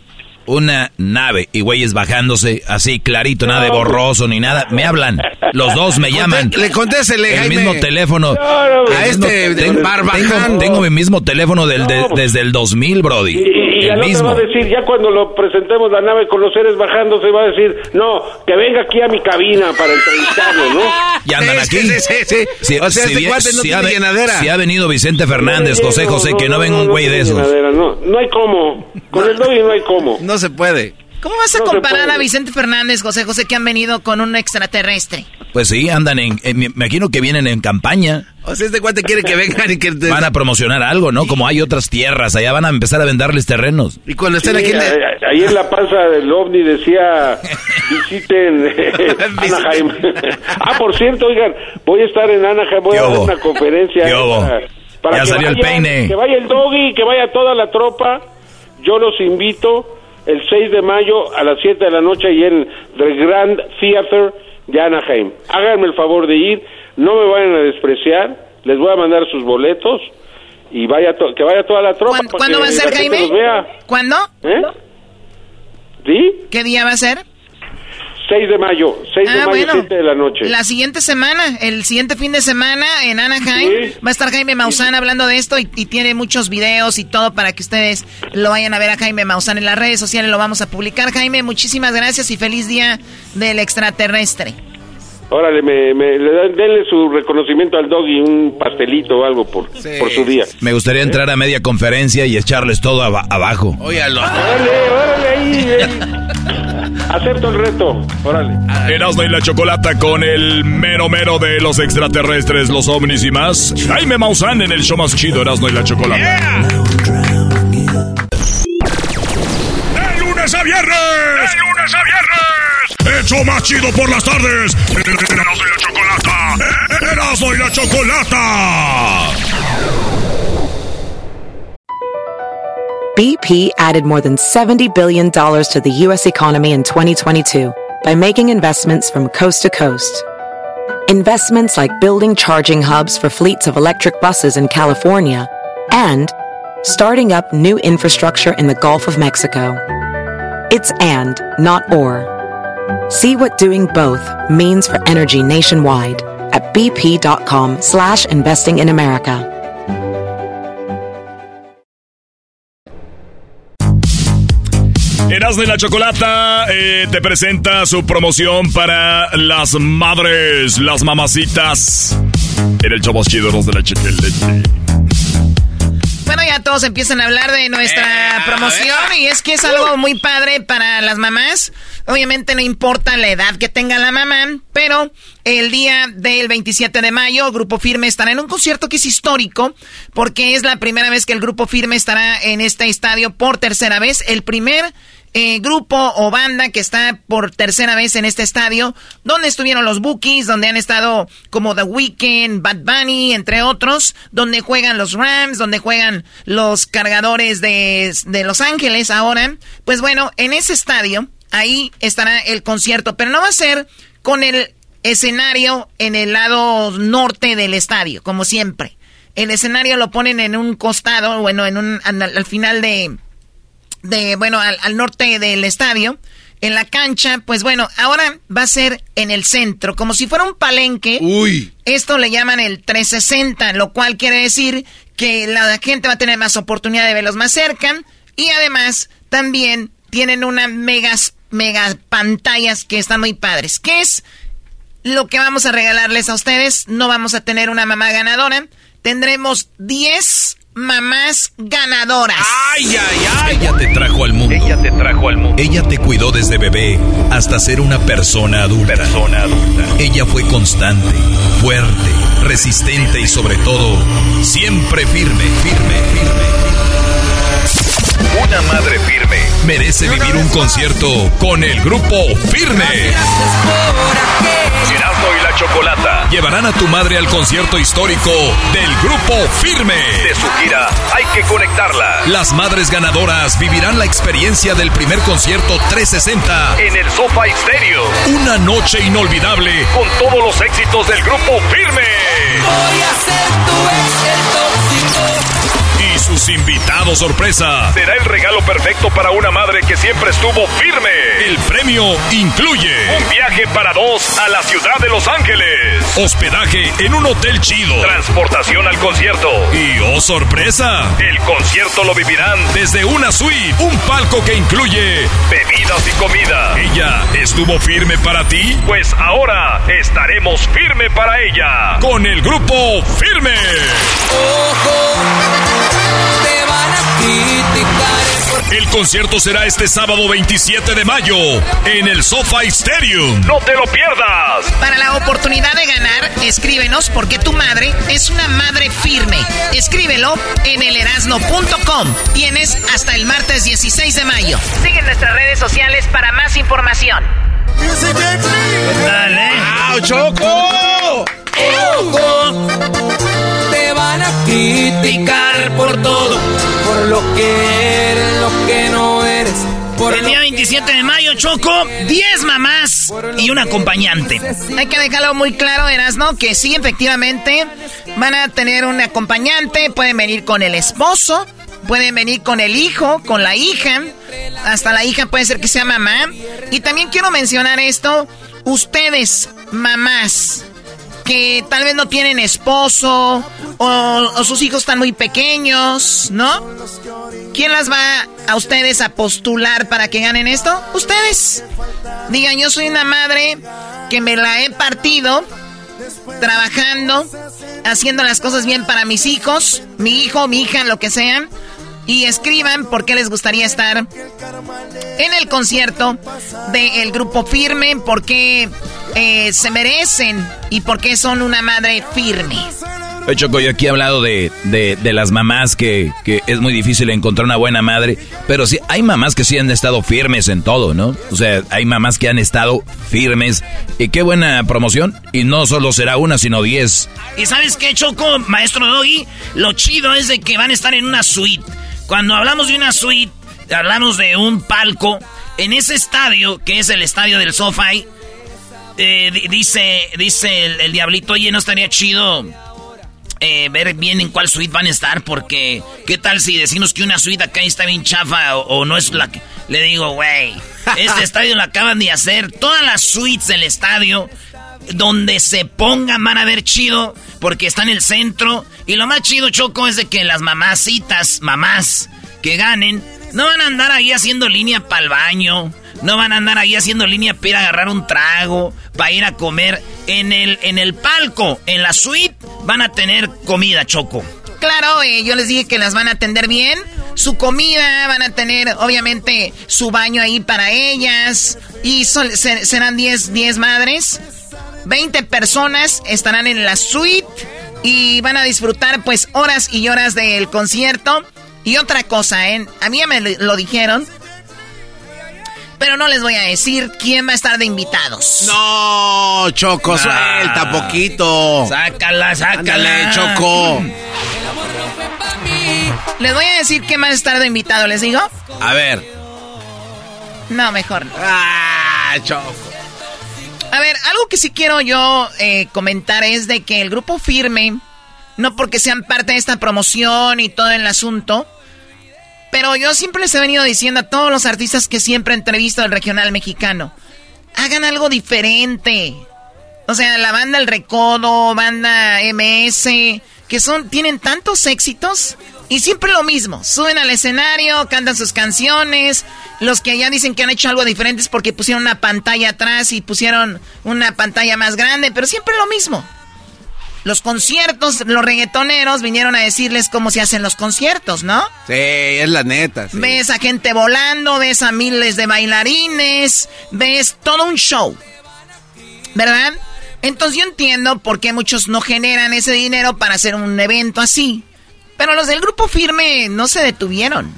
una nave y güeyes bajándose así clarito, nada de borroso ni nada, me hablan. Los dos me llaman. Le contéstele, El Jaime. mismo teléfono. No, no, A este, tengo, tengo- tengo mi mismo teléfono del, de- desde el 2000, Brody. Y, y, el mismo. va a decir, ya cuando lo presentemos la nave con los seres bajándose, va a decir, no, que venga aquí a mi cabina para entrevistarlo, ¿no? (laughs) Y andan Sí, aquí. sí, sí, sí. Si- O sea, si este cuate no si tiene ha llenadera. Si ha venido Vicente Fernández, José José, que no, venga un güey de esos. llenadera, No, no hay cómo. Con el doggy no hay cómo. No se puede. ¿Cómo vas a No comparar a Vicente Fernández, José José, que han venido con un extraterrestre? Pues sí, andan en, en- me imagino que vienen en campaña. O sea, este cuate quiere que vengan y que... Van a promocionar algo, ¿no? Como hay otras tierras, allá van a empezar a venderles terrenos. Y cuando estén Sí, aquí... en ahí el- en la panza del ovni decía visiten (laughs) eh, Anaheim. (laughs) ah, por cierto, oigan, voy a estar en Anaheim, voy ¿Qué a dar una conferencia. ¿Qué eh, hubo? para- para Ya que salió el vayan, peine. Que vaya el doggy, que vaya toda la tropa. Yo los invito el 6 de mayo a las 7 de la noche y en The Grand Theater de Anaheim. Háganme el favor de ir, no me vayan a despreciar, les voy a mandar sus boletos y vaya to- que vaya toda la tropa. ¿Cuándo, para cuándo que va a ser, Jaime? vea. ¿Cuándo? ¿Eh? ¿Sí? ¿Qué día va a ser? 6 de mayo, 6 de Ah, mayo, bueno. 7 de la noche. La siguiente semana, el siguiente fin de semana en Anaheim, va a estar Jaime Maussan hablando de esto y, y tiene muchos videos y todo para que ustedes lo vayan a ver a Jaime Maussan en las redes sociales, lo vamos a publicar. Jaime, muchísimas gracias y feliz día del extraterrestre. Órale, me, me- le dan- denle su reconocimiento al doggy, un pastelito o algo por, por su día. Me gustaría entrar a media conferencia y echarles todo aba- abajo. Óyalo. Órale, órale ahí. (laughs) ahí. Acepto el reto. Órale. Erasmo y la Chocolata con el mero mero de los extraterrestres, los ovnis y más. Jaime Maussan en el show más chido, Erasmo y la Chocolata. ¡De lunes a viernes! ¡De lunes a viernes! ¡El show más chido por las tardes! ¡Erasmo y la Chocolata! ¡Erasmo y la Chocolata! BP added more than $70 billion to the U.S. economy in 2022 by making investments from coast to coast. Investments like building charging hubs for fleets of electric buses in California and starting up new infrastructure in the Gulf of Mexico. It's and, not or. See what doing both means for energy nationwide at bp.com slash investing in America. Erasmo y la Chocolata eh, te presenta su promoción para las madres, las mamacitas. En el más chido, de la Chocolata. Todos empiezan a hablar de nuestra promoción y es que es algo muy padre para las mamás. Obviamente no importa la edad que tenga la mamá, pero el día del 27 de mayo, Grupo Firme estará en un concierto que es histórico porque es la primera vez que el Grupo Firme estará en este estadio por tercera vez. El primer eh, grupo o banda que está por tercera vez en este estadio, donde estuvieron los Bookies, donde han estado como The Weeknd, Bad Bunny, entre otros, donde juegan los Rams, donde juegan los cargadores de, de Los Ángeles ahora. Pues bueno, en ese estadio, ahí estará el concierto, pero no va a ser con el escenario en el lado norte del estadio, como siempre. El escenario lo ponen en un costado, bueno, en un, al, al final de, de bueno, al, al norte del estadio, en la cancha, pues bueno, ahora va a ser en el centro, como si fuera un palenque. Uy. Esto le llaman el 360, lo cual quiere decir que la gente va a tener más oportunidad de verlos más cerca y además también tienen unas megas, mega pantallas que están muy padres. ¿Qué es lo que vamos a regalarles a ustedes? No vamos a tener una mamá ganadora, tendremos 10 mamás ganadoras. Ay, ay, ay. Ella te trajo al mundo. Ella te trajo al mundo. Ella te cuidó desde bebé hasta ser una persona adulta. Persona adulta. Ella fue constante, fuerte, resistente y sobre todo, siempre firme, firme, firme. Una madre firme merece vivir un concierto con el grupo Firme. Y la Chocolata llevarán a tu madre al concierto histórico del grupo Firme. De su gira Hay que conectarla. Las madres ganadoras vivirán la experiencia del primer concierto 360 en el Sofa Stereo. Una noche inolvidable con todos los éxitos del grupo Firme. Voy a ser tu ex el tóxico. Sus invitados sorpresa. Será el regalo perfecto para una madre que siempre estuvo firme. El premio incluye un viaje para dos a la ciudad de Los Ángeles. Hospedaje en un hotel chido. Transportación al concierto. Y oh sorpresa, el concierto lo vivirán desde una suite, un palco que incluye bebidas y comida. ¿Ella estuvo firme para ti? Pues ahora estaremos firme para ella. Con el grupo Firme. Te El concierto será este sábado 27 de mayo en el SoFi Stadium. No te lo pierdas. Para la oportunidad de ganar, escríbenos porque tu madre es una madre firme. Escríbelo en elerasno.com. Tienes hasta el martes 16 de mayo. Sigue nuestras redes sociales para más información. Dale. ¡Au, Choco! Te van a criticar por todo. Por lo que eres, lo que no eres. Por El día 27 de mayo, Choco, 10 mamás y un acompañante. Hay que dejarlo muy claro, Erasno, que sí, efectivamente, van a tener un acompañante, pueden venir con el esposo Pueden venir con el hijo, con la hija. Hasta la hija puede ser que sea mamá. Y también quiero mencionar esto. Ustedes, mamás, que tal vez no tienen esposo o, sus hijos están muy pequeños, ¿no? ¿Quién las va a ustedes a postular para que ganen esto? Ustedes. Digan, yo soy una madre que me la he partido trabajando, haciendo las cosas bien para mis hijos, mi hijo, mi hija, lo que sean. Y escriban por qué les gustaría estar en el concierto del grupo Firme, por qué eh, se merecen y por qué son una madre firme. Choco, yo aquí he hablado de, de, las mamás que, que, es muy difícil encontrar una buena madre, pero sí, hay mamás que sí han estado firmes en todo, ¿no? O sea, hay mamás que han estado firmes y qué buena promoción. Y no solo será una, sino diez. ¿Y sabes qué, Choco, maestro Doggy? Lo chido es de que van a estar en una suite. Cuando hablamos de una suite, hablamos de un palco. En ese estadio, que es el estadio del SoFi, eh, dice, dice el, el diablito, oye, no estaría chido eh, ver bien en cuál suite van a estar, porque ¿qué tal si decimos que una suite acá está bien chafa o, no es la que... Le digo, güey, este (laughs) estadio lo acaban de hacer, todas las suites del estadio, donde se pongan van a ver chido, porque está en el centro, y lo más chido, Choco, es de que las mamacitas, mamás, que ganen, no van a andar ahí haciendo línea para el baño, no van a andar ahí haciendo línea para ir a agarrar un trago, para ir a comer. En el, en el palco, en la suite, van a tener comida, Choco. Claro, eh, yo les dije que las van a atender bien. Su comida, van a tener obviamente su baño ahí para ellas. Y serán 10 10 madres. 20 personas estarán en la suite y van a disfrutar pues horas y horas del concierto. Y otra cosa, ¿eh? a mí me lo dijeron, pero no les voy a decir quién va a estar de invitados. No, Choco, suelta poquito. Sácala, sácala. Choco. Les voy a decir quién va a estar de invitado, ¿les digo? A ver. No, mejor Ah, Choco. A ver, algo que sí quiero yo eh, comentar es de que el grupo firme, no porque sean parte de esta promoción y todo el asunto, pero yo siempre les he venido diciendo a todos los artistas que siempre entrevisto del regional mexicano, hagan algo diferente. O sea, la banda El Recodo, banda MS, que son, tienen tantos éxitos y siempre lo mismo. Suben al escenario, cantan sus canciones. Los que allá dicen que han hecho algo diferente es porque pusieron una pantalla atrás y pusieron una pantalla más grande, pero siempre lo mismo los conciertos, los reggaetoneros vinieron a decirles cómo se hacen los conciertos, ¿no? Sí, es la neta. Ves a gente volando, ves a miles de bailarines, ves todo un show, ¿verdad? Entonces yo entiendo por qué muchos no generan ese dinero para hacer un evento así. Pero los del grupo firme no se detuvieron.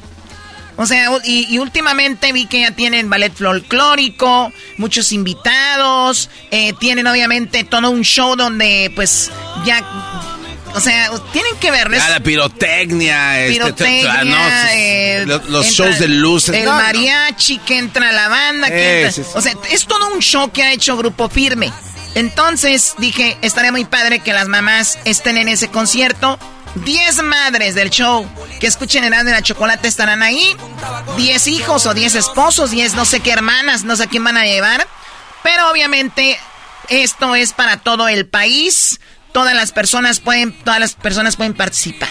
O sea, y, últimamente vi que ya tienen ballet folclórico, muchos invitados, eh, tienen obviamente todo un show donde pues ya... O sea, tienen que verles. la pirotecnia, este, eh, los, shows de luces. El mariachi que entra la banda. Que O sea, es todo un show que ha hecho Grupo Firme. Entonces dije, estaría muy padre que las mamás estén en ese concierto 10 madres del show que escuchen el de la chocolate estarán ahí. 10 hijos o 10 esposos, 10 no sé qué hermanas, no sé quién van a llevar. Pero obviamente esto es para todo el país. Todas las personas pueden, todas las personas pueden participar.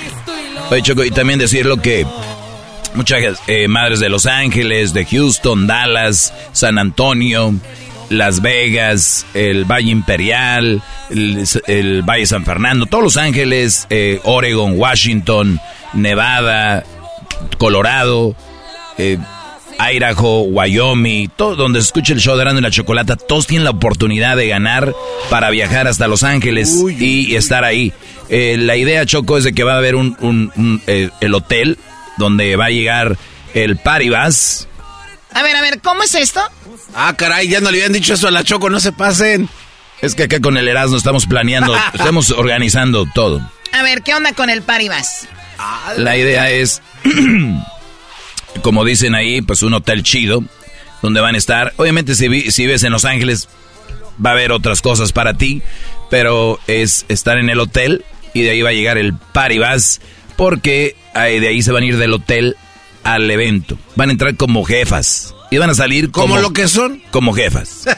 Oye, Choco, y también decirlo que muchas eh, madres de Los Ángeles, de Houston, Dallas, San Antonio, las Vegas, el Valle Imperial, el, Valle San Fernando, todos Los Ángeles, eh, Oregon, Washington, Nevada, Colorado, eh, Idaho, Wyoming, todo donde se escucha el show de Grande y la Chocolata, todos tienen la oportunidad de ganar para viajar hasta Los Ángeles y estar ahí. Eh, la idea, Choco, es de que va a haber un, el hotel donde va a llegar el Paribas. A ver, a ver, ¿cómo es esto? Ah, caray, ya no le habían dicho eso a la Choco, no se pasen. Es que acá con el Erasmo estamos planeando, (laughs) estamos organizando todo. A ver, ¿qué onda con el Paribas? La idea es, (clears throat) como dicen ahí, pues un hotel chido, donde van a estar. Obviamente si, si ves en Los Ángeles, va a haber otras cosas para ti, pero es estar en el hotel y de ahí va a llegar el Paribas Porque de ahí se van a ir del hotel al evento. Van a entrar como jefas. Y van a salir como... ¿Como lo que son? Como jefas. (laughs)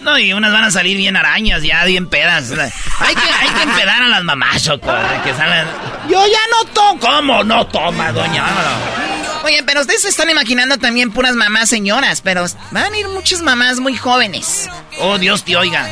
No, y unas van a salir bien arañas, ya bien pedas. Hay que, hay que empedar a las mamás, Choco. Que salen... Yo ya no tomo. ¿Cómo no toma, doña? Oye, pero ustedes se están imaginando también puras mamás señoras, pero van a ir muchas mamás muy jóvenes. Oh, Dios te oiga.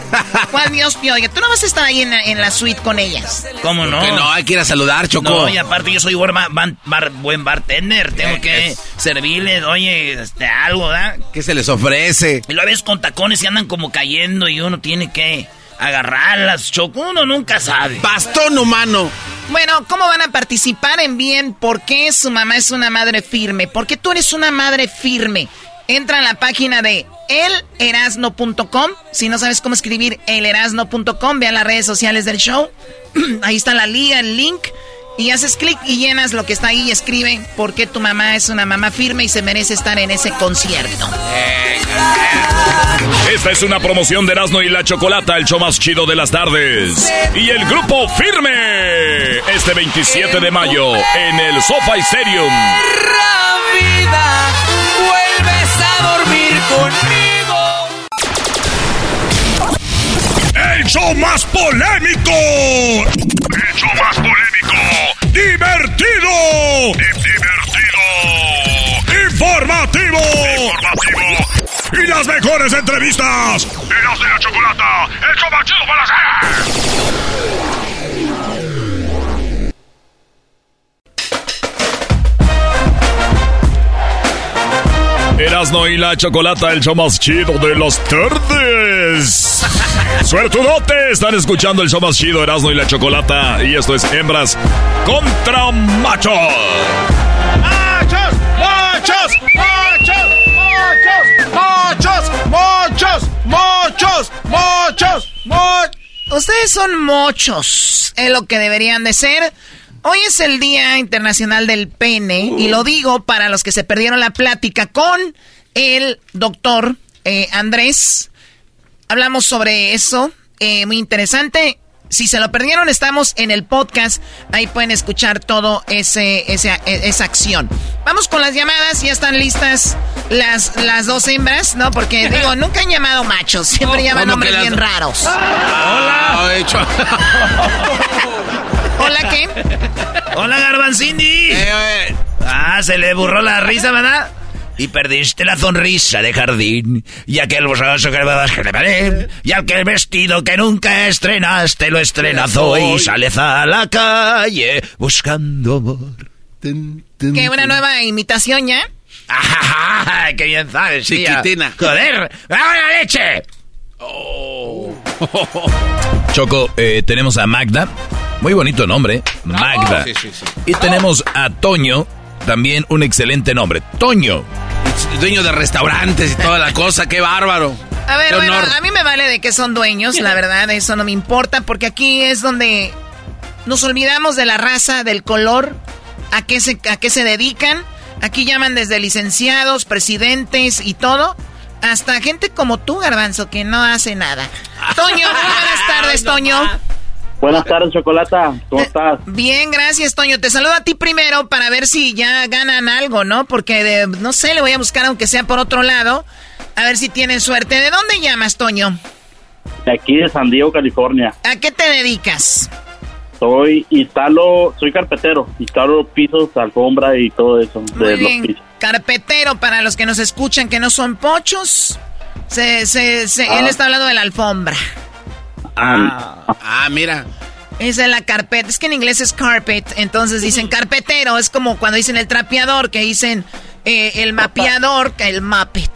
(laughs) ¿Cuál Dios te oiga? Tú no vas a estar ahí en, en la suite con ellas. ¿Cómo no? Que no, hay que ir a saludar, Choco. No, y aparte yo soy buen, bar- bar- buen bartender. Tengo que servirles, oye, este, algo, ¿verdad? ¿Qué se les ofrece? Y lo ves con tacones y andan como cayendo y uno tiene que agarrarlas, Choco. Uno nunca sabe. Bastón humano. Bueno, ¿cómo van a participar en bien? ¿Por qué su mamá es una madre firme? ¿Por qué tú eres una madre firme? Entra a la página de elerasno.com. Si no sabes cómo escribir elerasno.com, ve a las redes sociales del show. (clears throat) Ahí está la liga, el link. Y haces clic y llenas lo que está ahí y escribe por qué tu mamá es una mamá firme y se merece estar en ese concierto. Esta es una promoción de Erasmo y la Chocolata, el show más chido de las tardes. Y el grupo Firme, este 27 de mayo, en el SoFi Stadium. vida, vuelves a dormir conmigo. El show más polémico. El show más polémico. Divertido. Divertido. Informativo. Informativo. Y las mejores entrevistas. Eras de la Chocolata, el show para hacer. Erasno y la Chocolata, el show más chido de las tardes. Suertudote, están escuchando el show más chido, Erasno y la Chocolata. Y esto es Hembras contra Machos. ¡Machos! ¡Machos! ¡Machos! ¡Machos! ¡Machos! ¡Machos! ¡Machos! ¡Machos! Ustedes son mochos, es lo que deberían de ser. Hoy es el Día Internacional del Pene y lo digo para los que se perdieron la plática con el doctor eh, Andrés. Hablamos sobre eso, eh, muy interesante. Si se lo perdieron, estamos en el podcast. Ahí pueden escuchar todo ese, ese- esa acción. Vamos con las llamadas. Ya están listas las, las dos hembras, ¿no? Porque (laughs) digo, nunca han llamado machos. Siempre llaman ¿Cómo nombres que las- bien raros. Hola. hecho. (laughs) ¿Hola qué? Hola, Garbanzindi. Ah, se le burró la risa, ¿verdad? Y perdiste la sonrisa de jardín. Y aquel borracho que vas a pared. Y aquel vestido que nunca estrenaste lo estrenas hoy. Sales a la calle buscando amor. ¿Qué una nueva imitación ya? ¡Ah, ¡Qué bien sabes, tía! Chiquitina. ¡Joder! ¡Dame la leche! Choco, eh, tenemos a Magda. Muy bonito nombre, Magda. Sí, sí, sí. Y tenemos a Toño, también un excelente nombre. Toño. Dueño de restaurantes y toda la cosa, qué bárbaro. A ver, bueno, a mí me vale de que son dueños, la verdad, eso no me importa, porque aquí es donde nos olvidamos de la raza, del color, a qué se, a qué se dedican. Aquí llaman desde licenciados, presidentes y todo, hasta gente como tú, Garbanzo, que no hace nada. (laughs) Toño, buenas tardes, Toño. Buenas tardes, Chocolata. ¿Cómo estás? Bien, gracias, Toño. Te saludo a ti primero para ver si ya ganan algo, ¿no? Porque, de- no sé, le voy a buscar aunque sea por otro lado, a ver si tienen suerte. ¿De dónde llamas, Toño? De aquí de San Diego, California. ¿A qué te dedicas? Soy instalo, soy carpetero. Instalo pisos, alfombra y todo eso Muy de los bien. pisos. Carpetero, para los que nos escuchan que no son pochos. Se, se, se- Ah. Él está hablando de la alfombra. Ah, ah, mira. Esa es la carpeta. Es que en inglés es carpet. Entonces dicen carpetero. Es como cuando dicen el trapeador, que dicen eh, el mapeador, que el muppet.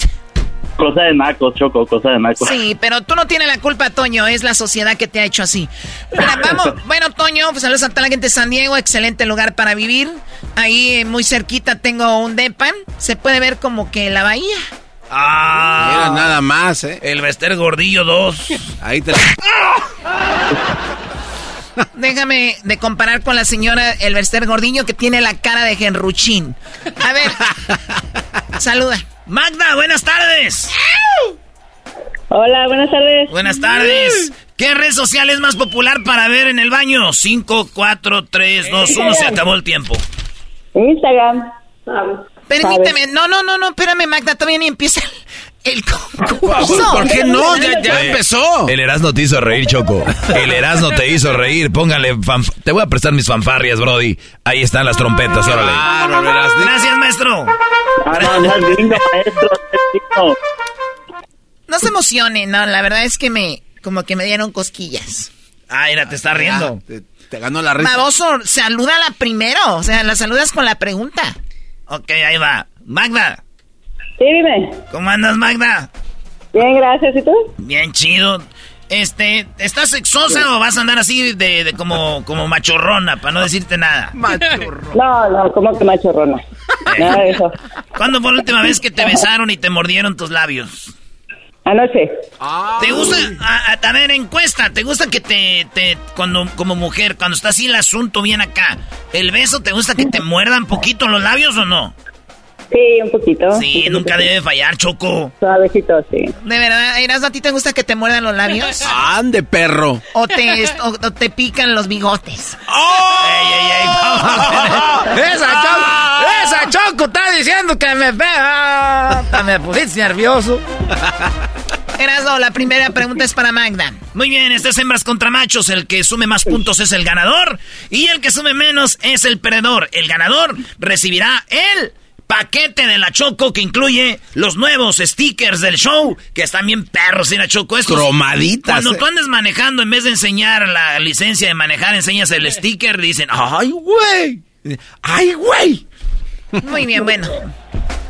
Cosa de naco, Choco, cosa de naco. Sí, pero tú no tienes la culpa, Toño. Es la sociedad que te ha hecho así. Mira, vamos. (laughs) Bueno, Toño, pues saludos a toda la gente de San Diego. Excelente lugar para vivir. Ahí eh, muy cerquita tengo un depan. Se puede ver como que la bahía. ¡Ah! Mira, nada más, ¿eh? El Bester Gordillo 2. Ahí te (laughs) Déjame de comparar con la señora Elvester Gordillo que tiene la cara de Genruchín. A ver, (laughs) saluda. Magda, buenas tardes. Hola, buenas tardes. Buenas tardes. ¿Qué red social es más popular para ver en el baño? 5, 4, 3, 2, 1. Se acabó el tiempo. Instagram. Permíteme, no, no, no, no, espérame, Magda, todavía ni empieza el concurso. ¿Por qué no? Ya, empezó. El Erasmo te hizo reír, Choco. El Erasmo te hizo reír. Póngale fanf- Te voy a prestar mis fanfarrias, Brody. Ahí están las trompetas, órale. Gracias, maestro. Ah, no, lindo, maestro. No se emocione, no, la verdad es que me, como que me dieron cosquillas. Ah, mira, te está riendo. Te, ganó la risa. Baboso, salúdala primero, o sea, la saludas con la pregunta. Ok, ahí va. Magda, Sí, dime. ¿cómo andas, Magda? Bien, gracias. ¿Y tú? Bien chido. Este, ¿estás sexosa o vas a andar así de, de como, como machorrona, para no decirte nada? No, no, ¿cómo que machorrona? Nada de eso. (laughs) ¿Cuándo fue la última vez que te besaron y te mordieron tus labios? Anoche. ¿Te gusta? A, a- a ver, encuesta. ¿Te gusta que te, te, cuando, como mujer, cuando está así el asunto bien acá, el beso, ¿te gusta que te (laughs) muerdan poquito los labios o no? Sí, un poquito. Sí, nunca debe fallar, Choco. Suavecito, sí. De verdad, Erasmo, ¿a ti te gusta que te muerdan los labios? (laughs) Ande, perro. ¿O te, o, o te pican los bigotes? ¡Ey, ey, ey! vamos. (laughs) ¡Esa Choco! ¡Esa Choco está diciendo que me pega! Me pusiste nervioso. Erasmo, la primera pregunta es para Magda. Muy bien, este es hembras contra machos. El que sume más puntos es el ganador. Y el que sume menos es el perdedor. El ganador recibirá el paquete de la Choco que incluye los nuevos stickers del show. Que están bien perros, ¿sí, la Choco? Estos- Cromaditas, Cuando eh. tú andes manejando, en vez de enseñar la licencia de manejar, enseñas el sticker. Dicen, ¡ay, güey! ¡Ay, güey! Muy bien, bueno.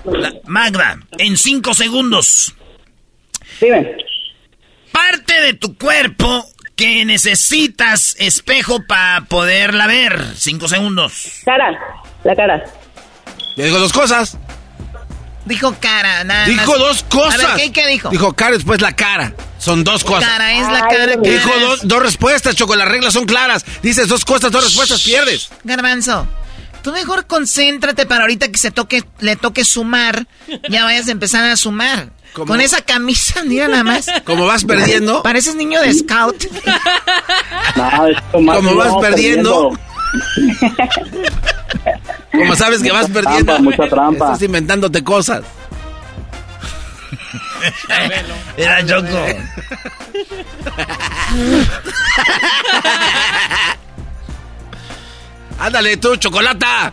La- Magda, en cinco segundos. Dime. Parte de tu cuerpo que necesitas espejo para poderla ver. Cinco segundos. Cara. La cara. Le digo dos cosas. Dijo cara, nada Dijo más. dos cosas. A ver, ¿qué, qué dijo? Dijo cara, después la cara. Son dos cosas. Cara, es la Ay, cara. Dijo dos, dos respuestas, Choco. Las reglas son claras. Dices dos cosas, dos respuestas, pierdes. Garbanzo, tú mejor concéntrate para ahorita que se toque, le toque sumar, ya vayas a empezar a sumar. ¿Cómo? Con esa camisa, (laughs) mira nada más. Como vas perdiendo, Pareces niño de scout. No, es como, como vas perdiendo, (laughs) como sabes que vas perdiendo, trampa, mucha trampa. estás inventándote cosas. Era Choco. (laughs) Ándale tú, chocolata.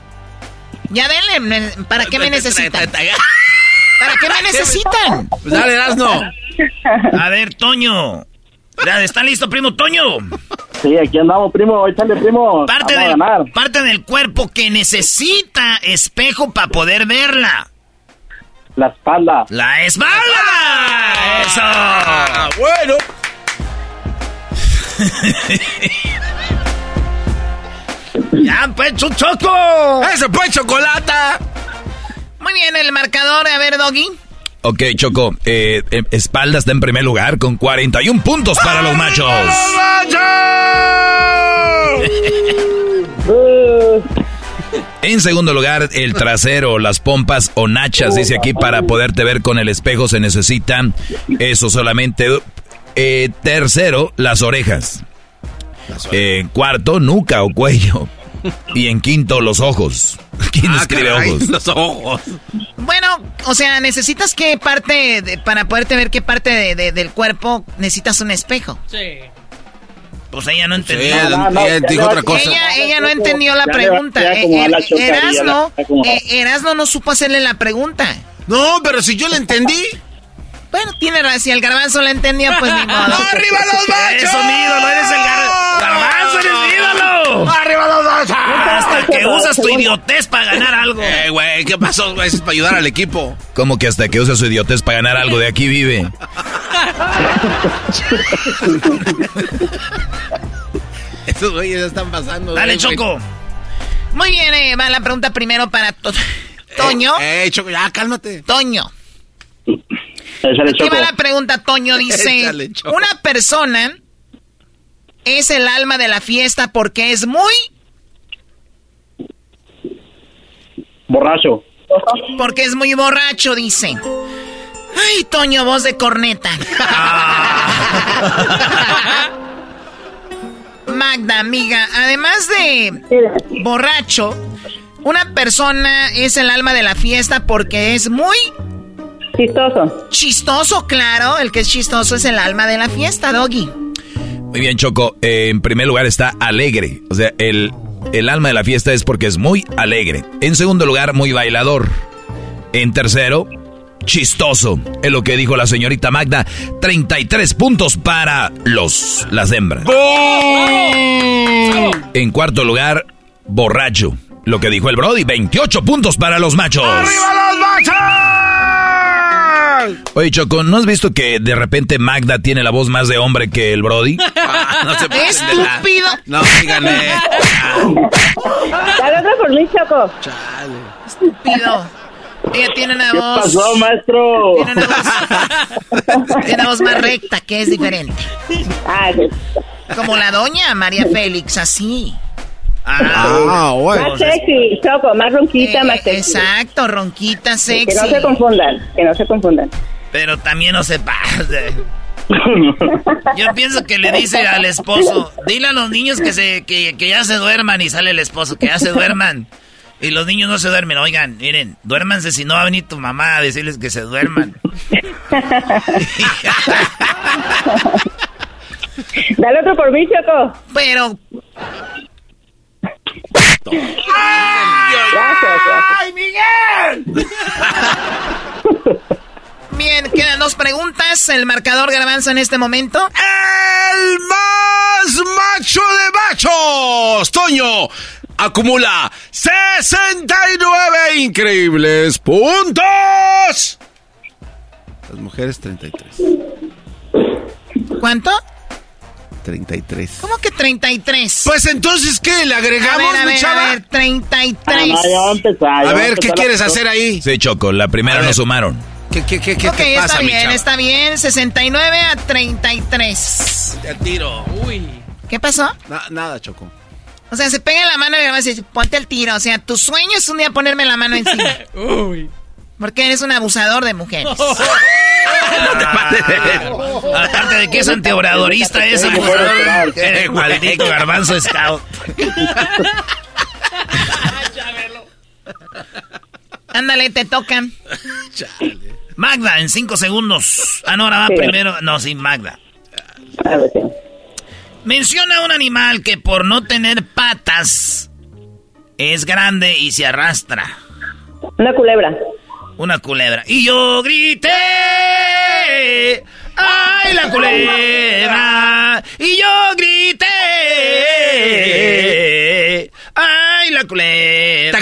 Ya denle, ¿para qué me (laughs) necesitan? (laughs) ¿Para qué me necesitan? Pues dale, Erasno. A ver, Toño. Ya, ¿Está listo, primo Toño? Sí, aquí andamos, primo. Échale, primo. Parte del, ganar. parte del cuerpo que necesita espejo para poder verla. La espalda. ¡La espalda! ¡Eso! Ah, bueno. (laughs) ¡Ya, pues, Choco! ¡Ese pues chocolata! Muy bien, el marcador, a ver, Doggy. Ok, Choco. eh, eh, espalda está en primer lugar con 41 puntos para los machos. En segundo lugar, el trasero, las pompas o nachas, dice aquí, para poderte ver con el espejo se necesitan eso solamente. Eh, tercero, las orejas. Eh, cuarto, nuca o cuello. Y en quinto, los ojos. (laughs) ¿Quién Ah, escribe caray, ojos? Los ojos. Bueno, o sea, necesitas qué parte, de- para poderte ver qué parte de- de- del cuerpo necesitas un espejo. Pues ella no Sí, entendió. ella no, ella dijo otra cosa. Ella, ella no entendió la pregunta. Eh, la la- Erasno, eh, Erasno no supo hacerle la pregunta. No, pero si yo le entendí. Bueno, tiene razón. Si el garbanzo la entendía, pues ni (laughs) modo. ¡Arriba los machos! (laughs) ¡Eso, mi ídolo! ¡Eres el gar- garbanzo! ¡Eres ídolo! ¡Arriba! Hasta que usas tu idiotez para ganar algo. Eh, güey, ¿qué pasó, güey? Eso es para ayudar al equipo. Como que hasta que usa su idiotez para ganar algo de aquí vive. (laughs) Esos güeyes ya están pasando. Dale, güey. Choco. Muy bien, eh, va la pregunta primero para To- Toño. Eh, eh, Choco, ya, cálmate. Toño. Échale, Aquí va la pregunta, Toño. Dice, Échale, una persona es el alma de la fiesta porque es muy... Borracho. Porque es muy borracho, dice. Ay, Toño, voz de corneta. (laughs) Magda, amiga, además de borracho, una persona es el alma de la fiesta porque es muy... Chistoso. Chistoso, claro. El que es chistoso es el alma de la fiesta, Doggy. Muy bien, Choco. Eh, en primer lugar está alegre. O sea, el, el alma de la fiesta es porque es muy alegre. En segundo lugar, muy bailador. En tercero, chistoso. Es lo que dijo la señorita Magda. 33 puntos para los las hembras. En cuarto lugar, borracho. Lo que dijo el Brody. 28 puntos para los machos. ¡Arriba los machos! Oye, Choco, ¿no has visto que de repente Magda tiene la voz más de hombre que el Brody? (laughs) Ah, no se puede ¡Estúpido! No, sí gané. Dale otra por mí, Choco. Estúpido. Ella tiene una ¿Qué voz... pasó, maestro? Tiene una voz, tiene una voz más recta, que es diferente. Ah. Como la doña María Félix, así. Ah, bueno. Más sexy, Choco, más ronquita, Eh, más sexy. Exacto, ronquita, Que sexy. no se confundan, que no se confundan. Pero también no se pase. (laughs) Yo pienso que le dice al esposo, dile a los niños que se que, que ya se duerman y sale el esposo, que ya se duerman. Y los niños no se duermen. Oigan, miren, duérmanse si no va a venir tu mamá a decirles que se duerman. Dale otro por mí, Choco. Pero Gracias. ¡Ay, Miguel! Bien, quedan dos preguntas. El marcador garbanzo en este momento. El más macho de machos, Toño, acumula 69 increíbles puntos. Las mujeres 33. ¿Cuánto? 33. ¿Cómo que 33? Pues entonces, ¿qué? ¿Le a agregamos, ver, a mi ver, chava? a ver, 33. Ah, va a empezar. A ver, ¿qué quieres hacer ahí? Sí, Choco, la primera A no ver. sumaron. ¿Qué, qué, qué, qué ok, te pasa, está mi bien, chava? está bien. 69 a 33. Te tiro. Uy. ¿Qué pasó? Na- nada, Choco. O sea, se pega la mano y le vas a decir, ponte el tiro. O sea, tu sueño es un día ponerme la mano encima. (laughs) Porque eres un abusador de mujeres. (laughs) Aparte de que es antiobradorista ese claro. Eh, maldito garbanzo scout. Ándale, te toca. Magda, en cinco segundos. Ah, no, ahora va Sí. primero. No, sí, Magda. A ver, sí. Menciona un animal que por no tener patas es grande y se arrastra. Una culebra. Una culebra. Y yo grité. ¡Ay, la culebra! Y yo grité. ¡Ay, la culebra!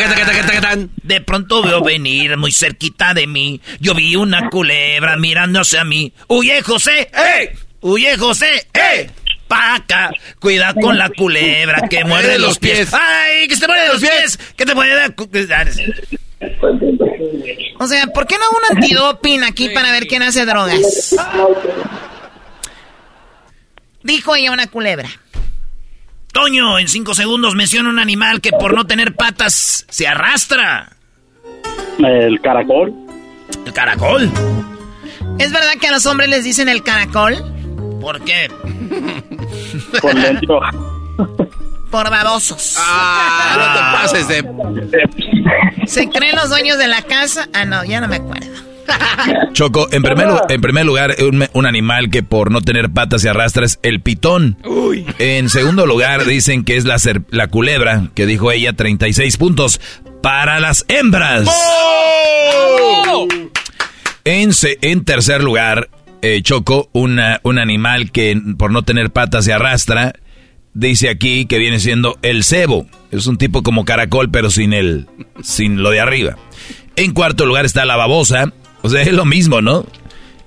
De pronto veo venir muy cerquita de mí. Yo vi una culebra mirando hacia mí. ¡Huye, José! ¡Eh! ¡Huye, José! ¡Eh! Paca, cuida con la culebra que muerde los pies. ¡Ay, que se muerde los pies! ¿Qué te puede dar? O sea, ¿por qué no un antidoping aquí para ver quién hace drogas? Dijo ella una culebra. Toño, en cinco segundos menciona un animal que por no tener patas se arrastra. El caracol. El caracol. ¿Es verdad que a los hombres les dicen el caracol? ¿Por qué? Por dentro. (laughs) Por babosos. Ah, no te pases de... ¿Se creen los dueños de la casa? Ah, no, ya no me acuerdo. (laughs) Choco, en primer, en primer lugar, un, un animal que por no tener patas se arrastra es el pitón. En segundo lugar, dicen que es la, ser- la culebra, que dijo ella, 36 puntos para las hembras. En, se- en tercer lugar, eh, Choco, una- un animal que por no tener patas se arrastra, dice aquí que viene siendo el cebo. Es un tipo como caracol, pero sin el, sin lo de arriba. En cuarto lugar está la babosa, o sea, es lo mismo, ¿no?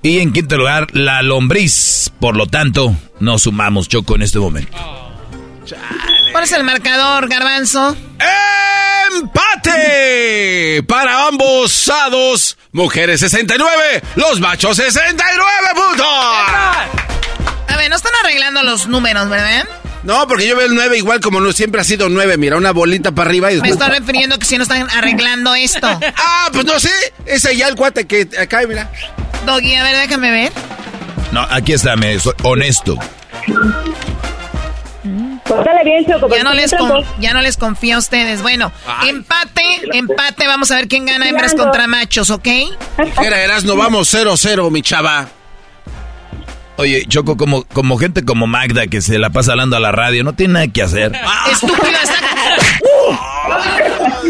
Y en quinto lugar, la lombriz. Por lo tanto, no sumamos Choco en este momento. ¿Cuál es el marcador, garbanzo? ¡Empate! Para ambos lados. Mujeres 69, los machos 69 puntos. A ver, no están arreglando los números, ¿verdad? No, porque yo veo el 9 igual como no, siempre ha sido 9. Mira, una bolita para arriba y Me después... estoy refiriendo que si no están arreglando esto. (laughs) Ah, pues no sé. Ese ya el cuate que acá, mira. Doggy, a ver, déjame ver. No, aquí está, me soy honesto. Pórtale bien, Choco. Ya no, les eres con- tramposo. ya no les confío a ustedes. Bueno, empate, empate. Vamos a ver quién gana hembras contra machos, ¿ok? Era Erasno, vamos 0-0, mi chava. Oye, Choco, como, como gente como Magda que se la pasa hablando a la radio, no tiene nada que hacer. (laughs) Estúpido, está...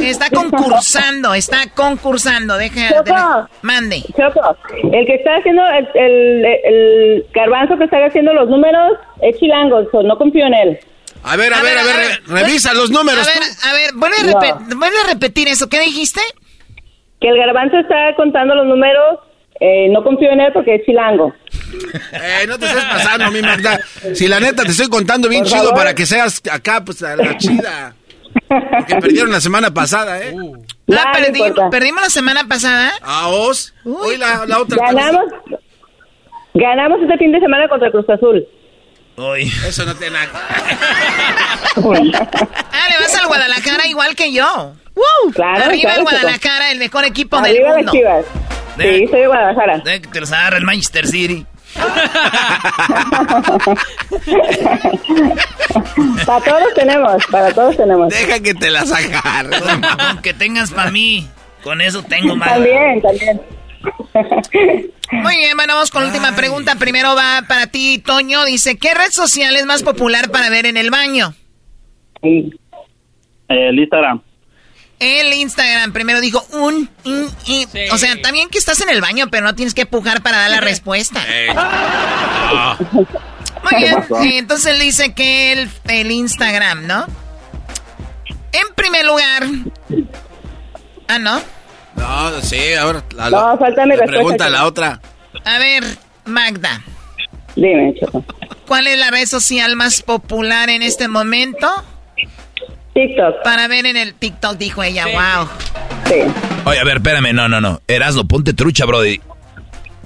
Está concursando, está concursando. Deja, Choco. de- mande. Choco, el que está haciendo, el, el, el garbanzo que está haciendo los números es chilango, no confío en él. A ver, a, ver, a ver, re- revisa los números. A ver, a ver, vuelve a, No. repe- vuelve a repetir eso. ¿Qué dijiste? Que el garbanzo está contando los números, eh, no confío en él porque es chilango. Eh, no te estés pasando, mi Magda. Si la neta te estoy contando bien chido favor. para que seas acá, pues a la chida. Porque perdieron la semana pasada, ¿eh? Ah, perdi- perdimos la semana pasada. A os. Hoy la, la otra. Ganamos, ganamos este fin de semana contra Cruz Azul. Uy. Eso no tiene nada. (laughs) Ah, le vas al Guadalajara igual que yo. ¡Woo! Claro, Arriba el claro. Guadalajara, el mejor equipo Arriba del las mundo. chivas. Sí, soy de Guadalajara. De que te los agarra el Manchester City. (laughs) para todos tenemos, para todos tenemos. Deja que te las agarre. Que tengas para mí. Con eso tengo más. También, también. Muy bien, bueno, vamos con la última pregunta. Primero va para ti, Toño. Dice, ¿qué red social es más popular para ver en el baño? El Instagram. El Instagram. Primero dijo un, in, in. O sea, también que estás en el baño, pero no tienes que pujar para dar la respuesta. Muy bien. eh, Entonces él dice que el, el Instagram, ¿no? En primer lugar. Ah, ¿no? No, sí, ahora. La, No, falta mi respuesta, Pregunta la otra. A ver, Magda. Dime, Choco. ¿Cuál es la red social más popular en este momento? TikTok. Para ver en el TikTok, dijo ella. Wow. Oye, a ver, espérame, no, no, no. Erasno, ponte trucha, Brody.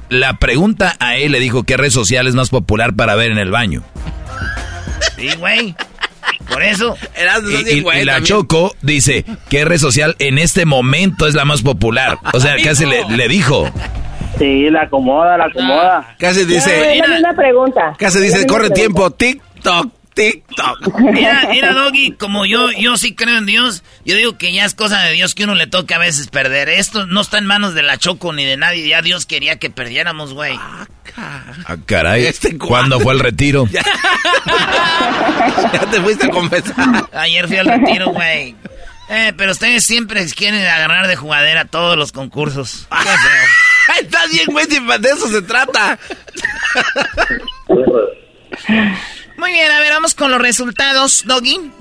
La pregunta a él le dijo qué red social es más popular para ver en el baño. Sí, güey. Por eso. Y, y- y la Choco dice, ¿qué red social en este momento es la más popular? O sea, casi le, le dijo. Sí, la acomoda, la acomoda. Casi dice. es la misma pregunta. Casi dice, corre pregunta. tiempo. TikTok, TikTok. Mira, mira, Doggy, como yo, yo sí creo en Dios, yo digo que ya es cosa de Dios que uno le toca a veces perder. Esto no está en manos de la Choco ni de nadie. Ya Dios quería que perdiéramos, güey. Ah, caray. Este ¿Cuándo fue el retiro? (laughs) Ya te fuiste a confesar. Ayer fui al retiro, güey. Eh, pero ustedes siempre quieren agarrar de jugadera todos los concursos. Qué feo. (laughs) Está bien, güey, de eso se trata. Muy bien, a ver, vamos con los resultados, Doggy.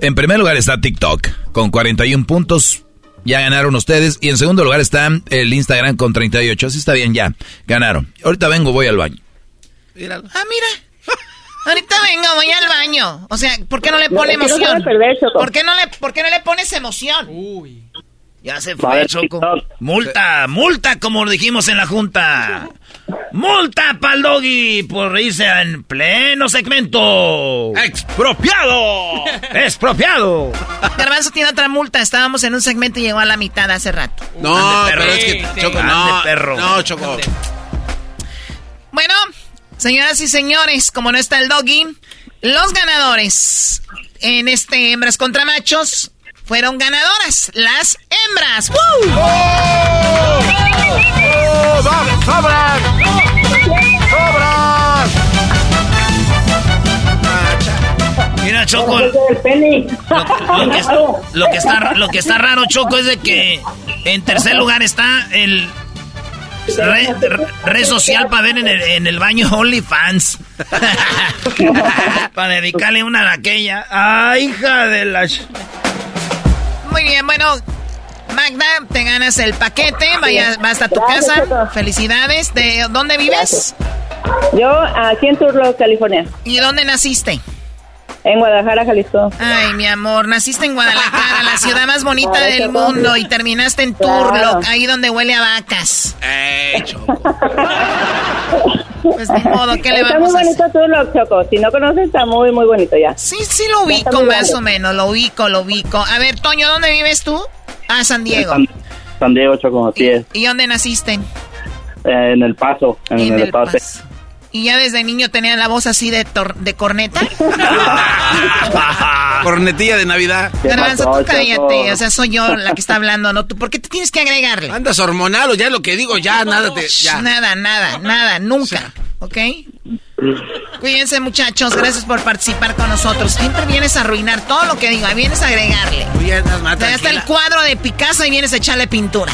En primer lugar está TikTok, con 41 puntos. Ya ganaron ustedes. Y en segundo lugar está el Instagram con 38. Así está bien, ya. Ganaron. Ahorita vengo, voy al baño. Ah, mira. (laughs) Ahorita venga, voy al baño. O sea, ¿por qué no le pone no emoción? perder. ¿Por qué no le, por qué no le pones emoción? Ya se fue, ver Choco. TikTok. Multa, multa, como dijimos en la junta. Multa pa'l Doggy por irse en pleno segmento. ¡Expropiado! ¡Expropiado! Garbanzo tiene otra multa. Estábamos en un segmento y llegó a la mitad hace rato. No, Ande, perro. pero es que, Choco, no. perro. No, Choco. Bueno, señoras y señores, como no está el doggy, los ganadores en este hembras contra machos fueron ganadoras, las hembras. ¡Woo! ¡Sobran! ¡Sobran! Mira, Choco, lo que, está, lo, que está, lo que está raro, Choco, es de que en tercer lugar está el red, red social para ver en el, en el baño OnlyFans. (laughs) para dedicarle una a aquella. ¡Ay, hija de la... Muy bien, bueno, Magda, te ganas el paquete, vaya, vas a tu Gracias, casa. Felicidades. ¿De dónde vives? Yo aquí en Turlock, California. ¿Y dónde naciste? En Guadalajara, Jalisco. Ay, mi amor, naciste en Guadalajara, la ciudad más bonita Ay, del mundo, y terminaste en Claro. Turlock, ahí donde huele a vacas. Eh, Choco. (laughs) Pues ni modo, ¿qué le Está vamos muy a hacer? bonito Turlock, Choco. Si no conoces, está muy, muy bonito ya. Sí, sí lo está ubico muy más grande. o menos, lo ubico, lo ubico. A ver, Toño, ¿dónde vives tú? Ah, San Diego. San, San Diego, Choco, así es. ¿Y dónde naciste? Eh, en El Paso, en, el, Paso. Paso. ¿Y ya desde niño tenía la voz así de, tor- de corneta? (laughs) Cornetilla de Navidad. Garbanzo, tú cállate. O sea, soy yo la que está hablando, ¿no? ¿Tú por qué te tienes que agregarle? Andas hormonal o ya lo que digo, ya nada te. Ya. Nada, nada, nada, nunca. ¿Ok? Cuídense, muchachos. Gracias por participar con nosotros. Siempre vienes a arruinar todo lo que digo. Ahí vienes a agregarle. Más, Te hasta el cuadro de Picasso y vienes a echarle pintura.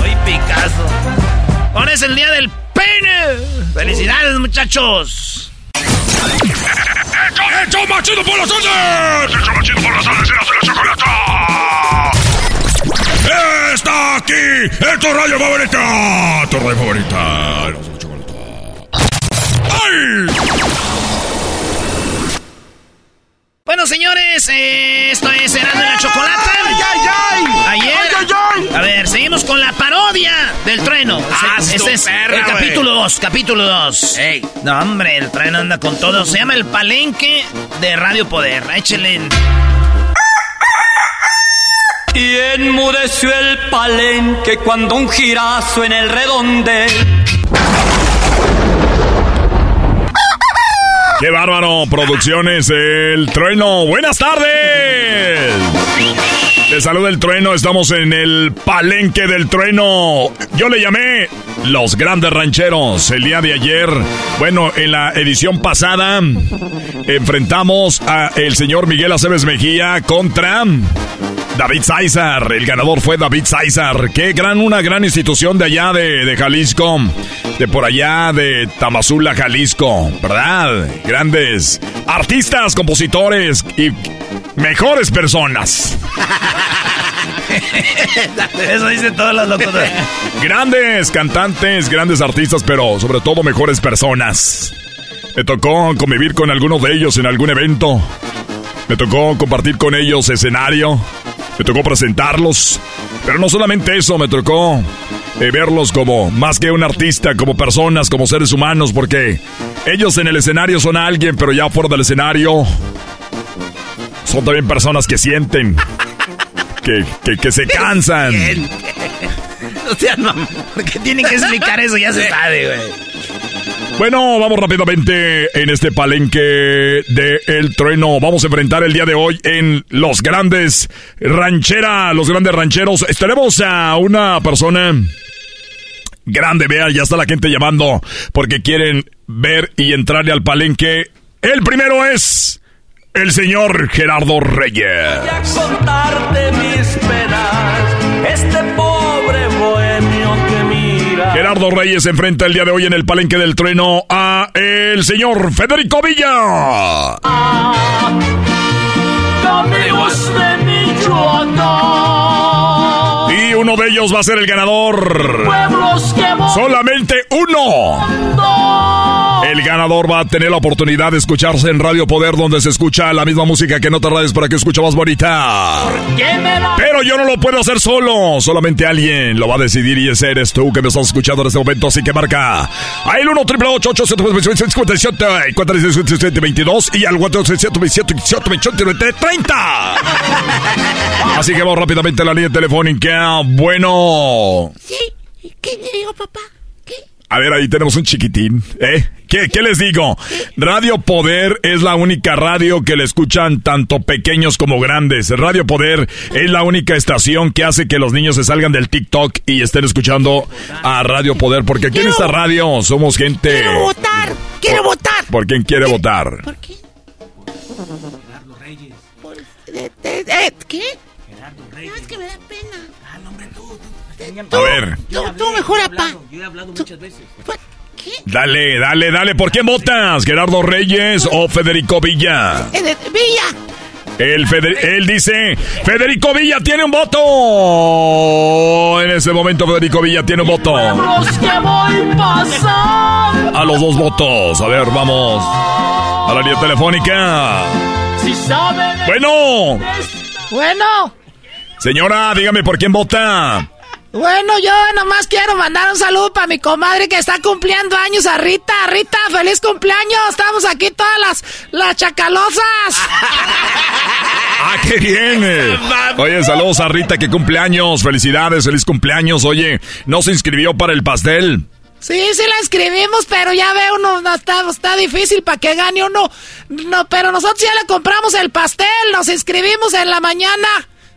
Soy Picasso. Ahora es el día del Felicidades, muchachos. ¡Hecho machido por las tardes! ¡Hecho machido por las tardes! ¡Eras la chocolata! ¡Está aquí! ¡Es tu radio favorita! ¡Tu radio favorita! Eras la chocolata. ¡Ay! Bueno, señores, eh, esto es Serán de la Chocolata. ¡Ay, ay, ay! Ayer. ¡Ay, ay, ay! A ver, seguimos con la parodia del trueno. Ah, este su es perra, el capítulo 2, capítulo 2. No, hombre, el trueno anda con todo. Se llama El Palenque de Radio Poder. Échele. Y enmudeció el palenque cuando un girazo en el redondel. ¡Qué bárbaro! Producciones El Trueno. ¡Buenas tardes! Te saluda el trueno, estamos en el palenque del trueno. Yo le llamé Los Grandes Rancheros. El día de ayer, bueno, en la edición pasada, enfrentamos a el señor Miguel Aceves Mejía contra David César. El ganador fue David César. Qué gran, una gran institución de allá de, de Jalisco. De por allá de Tamazula, Jalisco. ¿Verdad? Grandes artistas, compositores y mejores personas. (laughs) Eso dicen todos los locutores. Grandes cantantes, grandes artistas, pero sobre todo mejores personas. Me tocó convivir con algunos de ellos en algún evento. Me tocó compartir con ellos escenario. Me tocó presentarlos. Pero no solamente eso, me tocó eh, verlos como más que un artista, como personas, como seres humanos, porque ellos en el escenario son alguien, pero ya fuera del escenario son también personas que sienten, que, que, que se (laughs) cansan. (laughs) O sea, no, porque tienen que explicar eso, ya se sabe, güey. Bueno, vamos rápidamente en este palenque de El Trueno. Vamos a enfrentar el día de hoy en Los Grandes Ranchera, Los Grandes Rancheros. Estaremos a una persona grande, vea, ya está la gente llamando porque quieren ver y entrarle al palenque. El primero es el señor Gerardo Reyes. Voy a contarte mis penas. Este Gerardo Reyes se enfrenta el día de hoy en el palenque del trueno a el señor Federico Villa. Amigos de Michoacán. Y uno de ellos va a ser el ganador. Pueblos que voy Solamente uno. El ganador va a tener la oportunidad de escucharse en Radio Poder, donde se escucha la misma música que en otras radios para que escuche más bonita. Pero yo no lo puedo hacer solo. Solamente alguien lo va a decidir y ese eres tú que me estás escuchando en este momento. Así que marca a el 1 triple 857 y 477 y al 477 30. Así que vamos rápidamente a la línea telefónica. Bueno. Sí, ¿qué le digo, papá? A ver, ahí tenemos un chiquitín. ¿Eh? ¿Qué, ¿Qué les digo? Radio Poder es la única radio que le escuchan tanto pequeños como grandes. Radio Poder es la única estación que hace que los niños se salgan del TikTok y estén escuchando a Radio Poder. Porque aquí en esta radio somos gente... Quiero votar, quiero votar. ¿Por quién quiere votar? ¿Por qué? De- de- ¿Qué? No, es que me da A ver, Tú, tú mejor, papá. Yo he hablado muchas veces. dale, dale, dale. ¿Por quién votas? ¿Gerardo Reyes o Federico Villa? Villa. El Feder- él dice, Federico Villa tiene un voto. En ese momento Federico Villa tiene un voto. A los dos votos. A ver, vamos. A la línea telefónica. Si saben Bueno, Bueno, señora, dígame por quién vota. Bueno, yo nomás quiero mandar un saludo para mi comadre que está cumpliendo años, a Rita. Rita, feliz cumpleaños. Estamos aquí todas las, las chacalosas. (laughs) Ah, qué bien. eh. Oye, saludos a Rita que cumple años. Felicidades, feliz cumpleaños. Oye, ¿no se inscribió para el pastel? Sí, sí la escribimos, pero ya veo, no, no, está, está difícil para que gane uno. No, pero nosotros ya le compramos el pastel, nos inscribimos en la mañana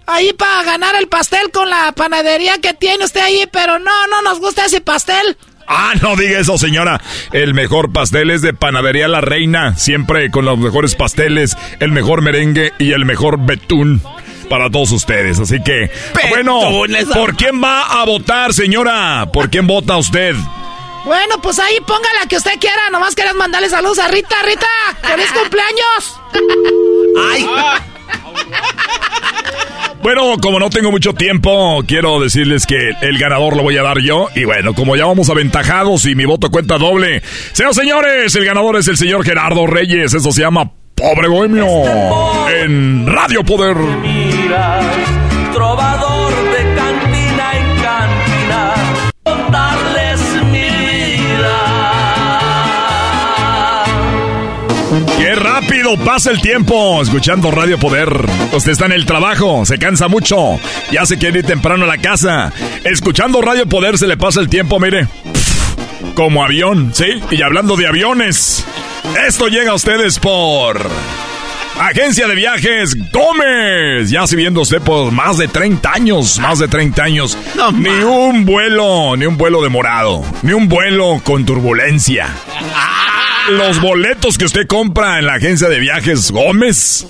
ahí para ganar el pastel con la panadería que tiene usted ahí, pero no, no nos gusta ese pastel. Ah, no diga eso, señora. El mejor pastel es de Panadería La Reina. Siempre con los mejores pasteles, el mejor merengue y el mejor betún para todos ustedes. Así que, bueno, ¿por quién va a votar, señora? ¿Por quién vota usted? Bueno, pues ahí ponga la que usted quiera. Nomás querés mandarle saludos a Rita. Rita, ¡feliz (laughs) cumpleaños! ¡Ay! Bueno, como no tengo mucho tiempo, quiero decirles que el ganador lo voy a dar yo. Y bueno, como ya vamos aventajados y mi voto cuenta doble. Señoras señores, el ganador es el señor Gerardo Reyes. Eso se llama Pobre Bohemio. En Radio Poder. trovador rápido pasa el tiempo! Escuchando Radio Poder. Usted está en el trabajo, se cansa mucho, ya se quiere ir temprano a la casa. Escuchando Radio Poder se le pasa el tiempo, mire. Como avión, ¿sí? Y hablando de aviones, esto llega a ustedes por... Agencia de Viajes Gómez. Ya viendo usted por más de 30 años, más de 30 años. ni un vuelo, ni un vuelo demorado, ni un vuelo con turbulencia. Los boletos que usted compra en la Agencia de Viajes Gómez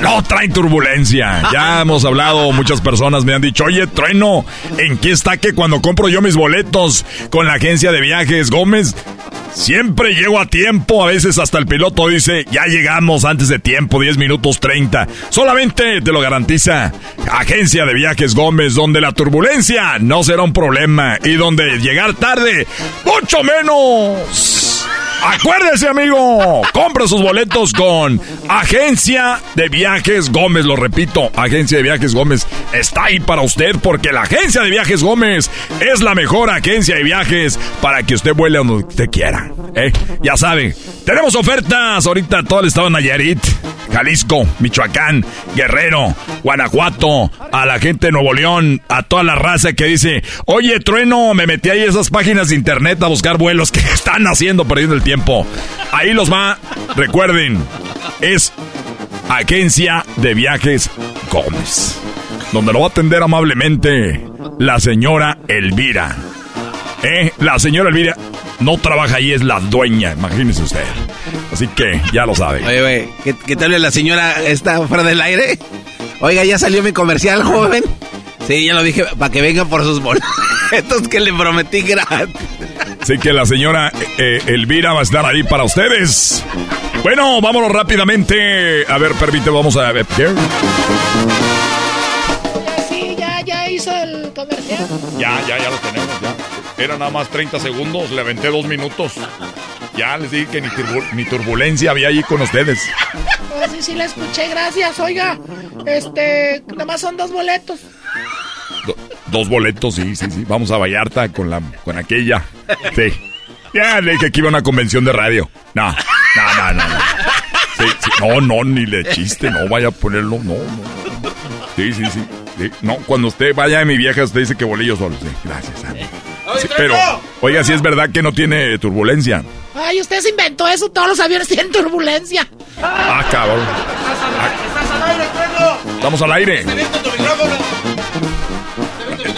no traen turbulencia. Ya hemos hablado, muchas personas me han dicho, oye, trueno, ¿en qué está que cuando compro yo mis boletos con la Agencia de Viajes Gómez? Siempre llego a tiempo, a veces hasta el piloto dice, ya llegamos antes de tiempo, 10 minutos 30. Solamente te lo garantiza Agencia de Viajes Gómez, donde la turbulencia no será un problema y donde llegar tarde, mucho menos. Acuérdese, amigo. Compra sus boletos con Agencia de Viajes Gómez. Lo repito, Agencia de Viajes Gómez está ahí para usted porque la Agencia de Viajes Gómez es la mejor agencia de viajes para que usted vuele donde usted quiera. ¿eh? Ya sabe, tenemos ofertas ahorita todo el estado de Nayarit, Jalisco, Michoacán, Guerrero, Guanajuato, a la gente de Nuevo León, a toda la raza que dice, oye, trueno, me metí ahí esas páginas de internet a buscar vuelos que (laughs) están haciendo perdiendo el tiempo. Ahí los va, recuerden, es Agencia de Viajes Gómez, donde lo va a atender amablemente la señora Elvira. ¿Eh? La señora Elvira no trabaja ahí, es la dueña, imagínese usted. Así que ya lo sabe. Oye, güey, ¿qué, ¿qué tal la señora está fuera del aire? Oiga, ya salió mi comercial, joven. Sí, ya lo dije, para que venga por sus boletos (laughs) que le prometí gratis. Así que la señora eh, Elvira va a estar ahí para ustedes. Bueno, vámonos rápidamente. A ver, permíteme, vamos a ver. ¿qué? Sí, ya, ya hizo el comercial. Ya, ya, ya lo tenemos, ya. Era nada más 30 segundos, le aventé dos minutos. Ya les dije que ni, turbu- ni turbulencia había ahí con ustedes. Oh, sí, sí, la escuché, gracias. Oiga, este, nada más son dos boletos. Do- dos boletos, sí, sí, sí. Vamos a Vallarta con la con aquella. Sí. Ya le dije que iba a una convención de radio. No, no, no, no. no. Sí, sí. No, no, ni le chiste, no vaya a ponerlo, no, no. Sí, sí, sí. sí. No, cuando usted vaya a mi vieja, usted dice que volé yo solo. Sí, gracias. Sí, pero, oiga, si es verdad que no tiene turbulencia. Ay, usted se inventó eso, todos los aviones tienen turbulencia. Ah, cabrón. Estamos al aire.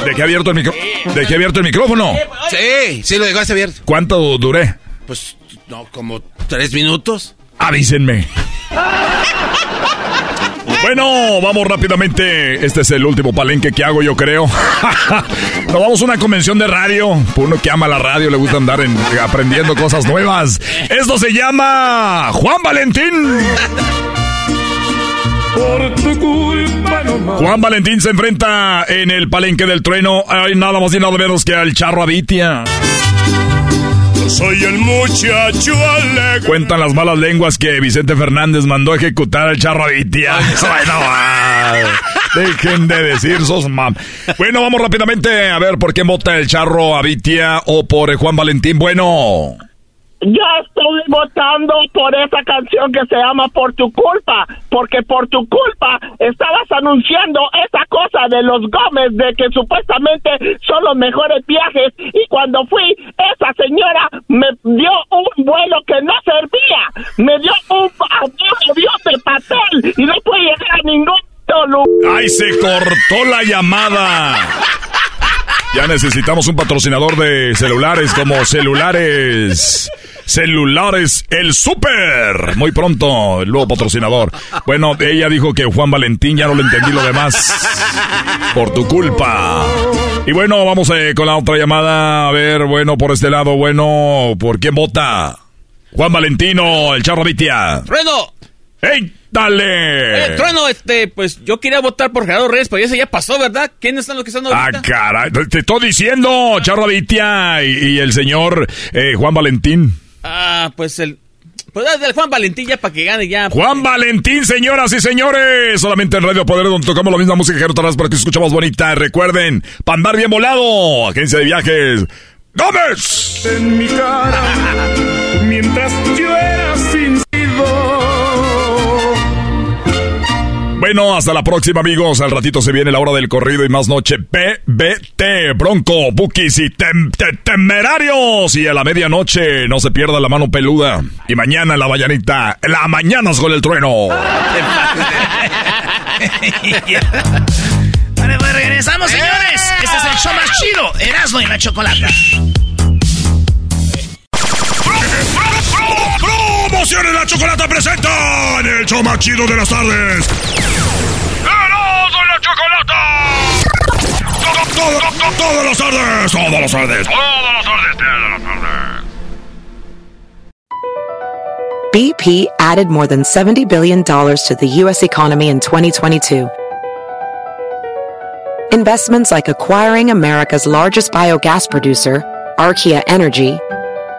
Dejé abierto el micro. Dejé abierto el micrófono. Sí, sí lo dejaste abierto. ¿Cuánto duré? Pues, no, como tres minutos. Avísenme. Bueno, vamos rápidamente. Este es el último palenque que hago, yo creo. (laughs) Nos vamos a una convención de radio. Uno que ama la radio, le gusta andar en- aprendiendo cosas nuevas. Esto se llama Juan Valentín. Por tu culpa no más. Juan Valentín se enfrenta en el palenque del trueno. Hay nada más y nada menos que al charro Abitia. Yo soy el muchacho alegre. Cuentan las malas lenguas que Vicente Fernández mandó a ejecutar al charro Abitia. Bueno, dejen de decir sos mam. Bueno, vamos rápidamente a ver por qué vota el charro Abitia o por Juan Valentín. Bueno. Yo estoy votando por esa canción que se llama Por tu culpa, porque por tu culpa estabas anunciando esa cosa de los Gómez de que supuestamente son los mejores viajes y cuando fui esa señora me dio un vuelo que no servía, me dio un avión de papel y no pude llegar a ningún lugar. ¡Ay, se cortó la llamada! Ya necesitamos un patrocinador de celulares como celulares. Celulares El Super. Muy pronto, el nuevo patrocinador. Bueno, ella dijo que Juan Valentín, ya no le entendí lo demás. Por tu culpa. Y bueno, vamos eh, con la otra llamada. A ver, bueno, por este lado, bueno, ¿por quién vota? Juan Valentino, el Charro Vitia. ¡Trueno! ¡Ey, dale! Eh, Trueno, este, pues yo quería votar por Gerardo Reyes, pero ese ya pasó, ¿verdad? ¿Quiénes están los que están ahorita? Ah, caray, te estoy diciendo, Charro Vitia y, y el señor eh, Juan Valentín. Ah, pues el... Pues del Juan Valentín ya para que gane ya. Juan Valentín, señoras y señores. Solamente en Radio Poder donde tocamos la misma música que otras para que escuchamos bonita. Recuerden, Pandar Bien Volado, agencia de viajes. ¡Gómez! En mi cara, mientras Bueno, hasta la próxima, amigos. Al ratito se viene la hora del corrido y más noche. PBT, Bronco, Bukis y tem- te- Temerarios. Y a la medianoche no se pierda la mano peluda. Y mañana en la mañanita, en la mañanas con el trueno. (laughs) Vale, pues regresamos, señores. Este es el show más chido, Erasmo y la Chocolata. La chocolata el show más chido de las tardes. ¡Erasmo y la chocolata! Todo, todo, todo, todas las tardes, todas las tardes, todas las tardes, todas las tardes. BP added more than $70 billion to the U.S. economy in 2022. Investments like acquiring America's largest biogas producer, Archaea Energy,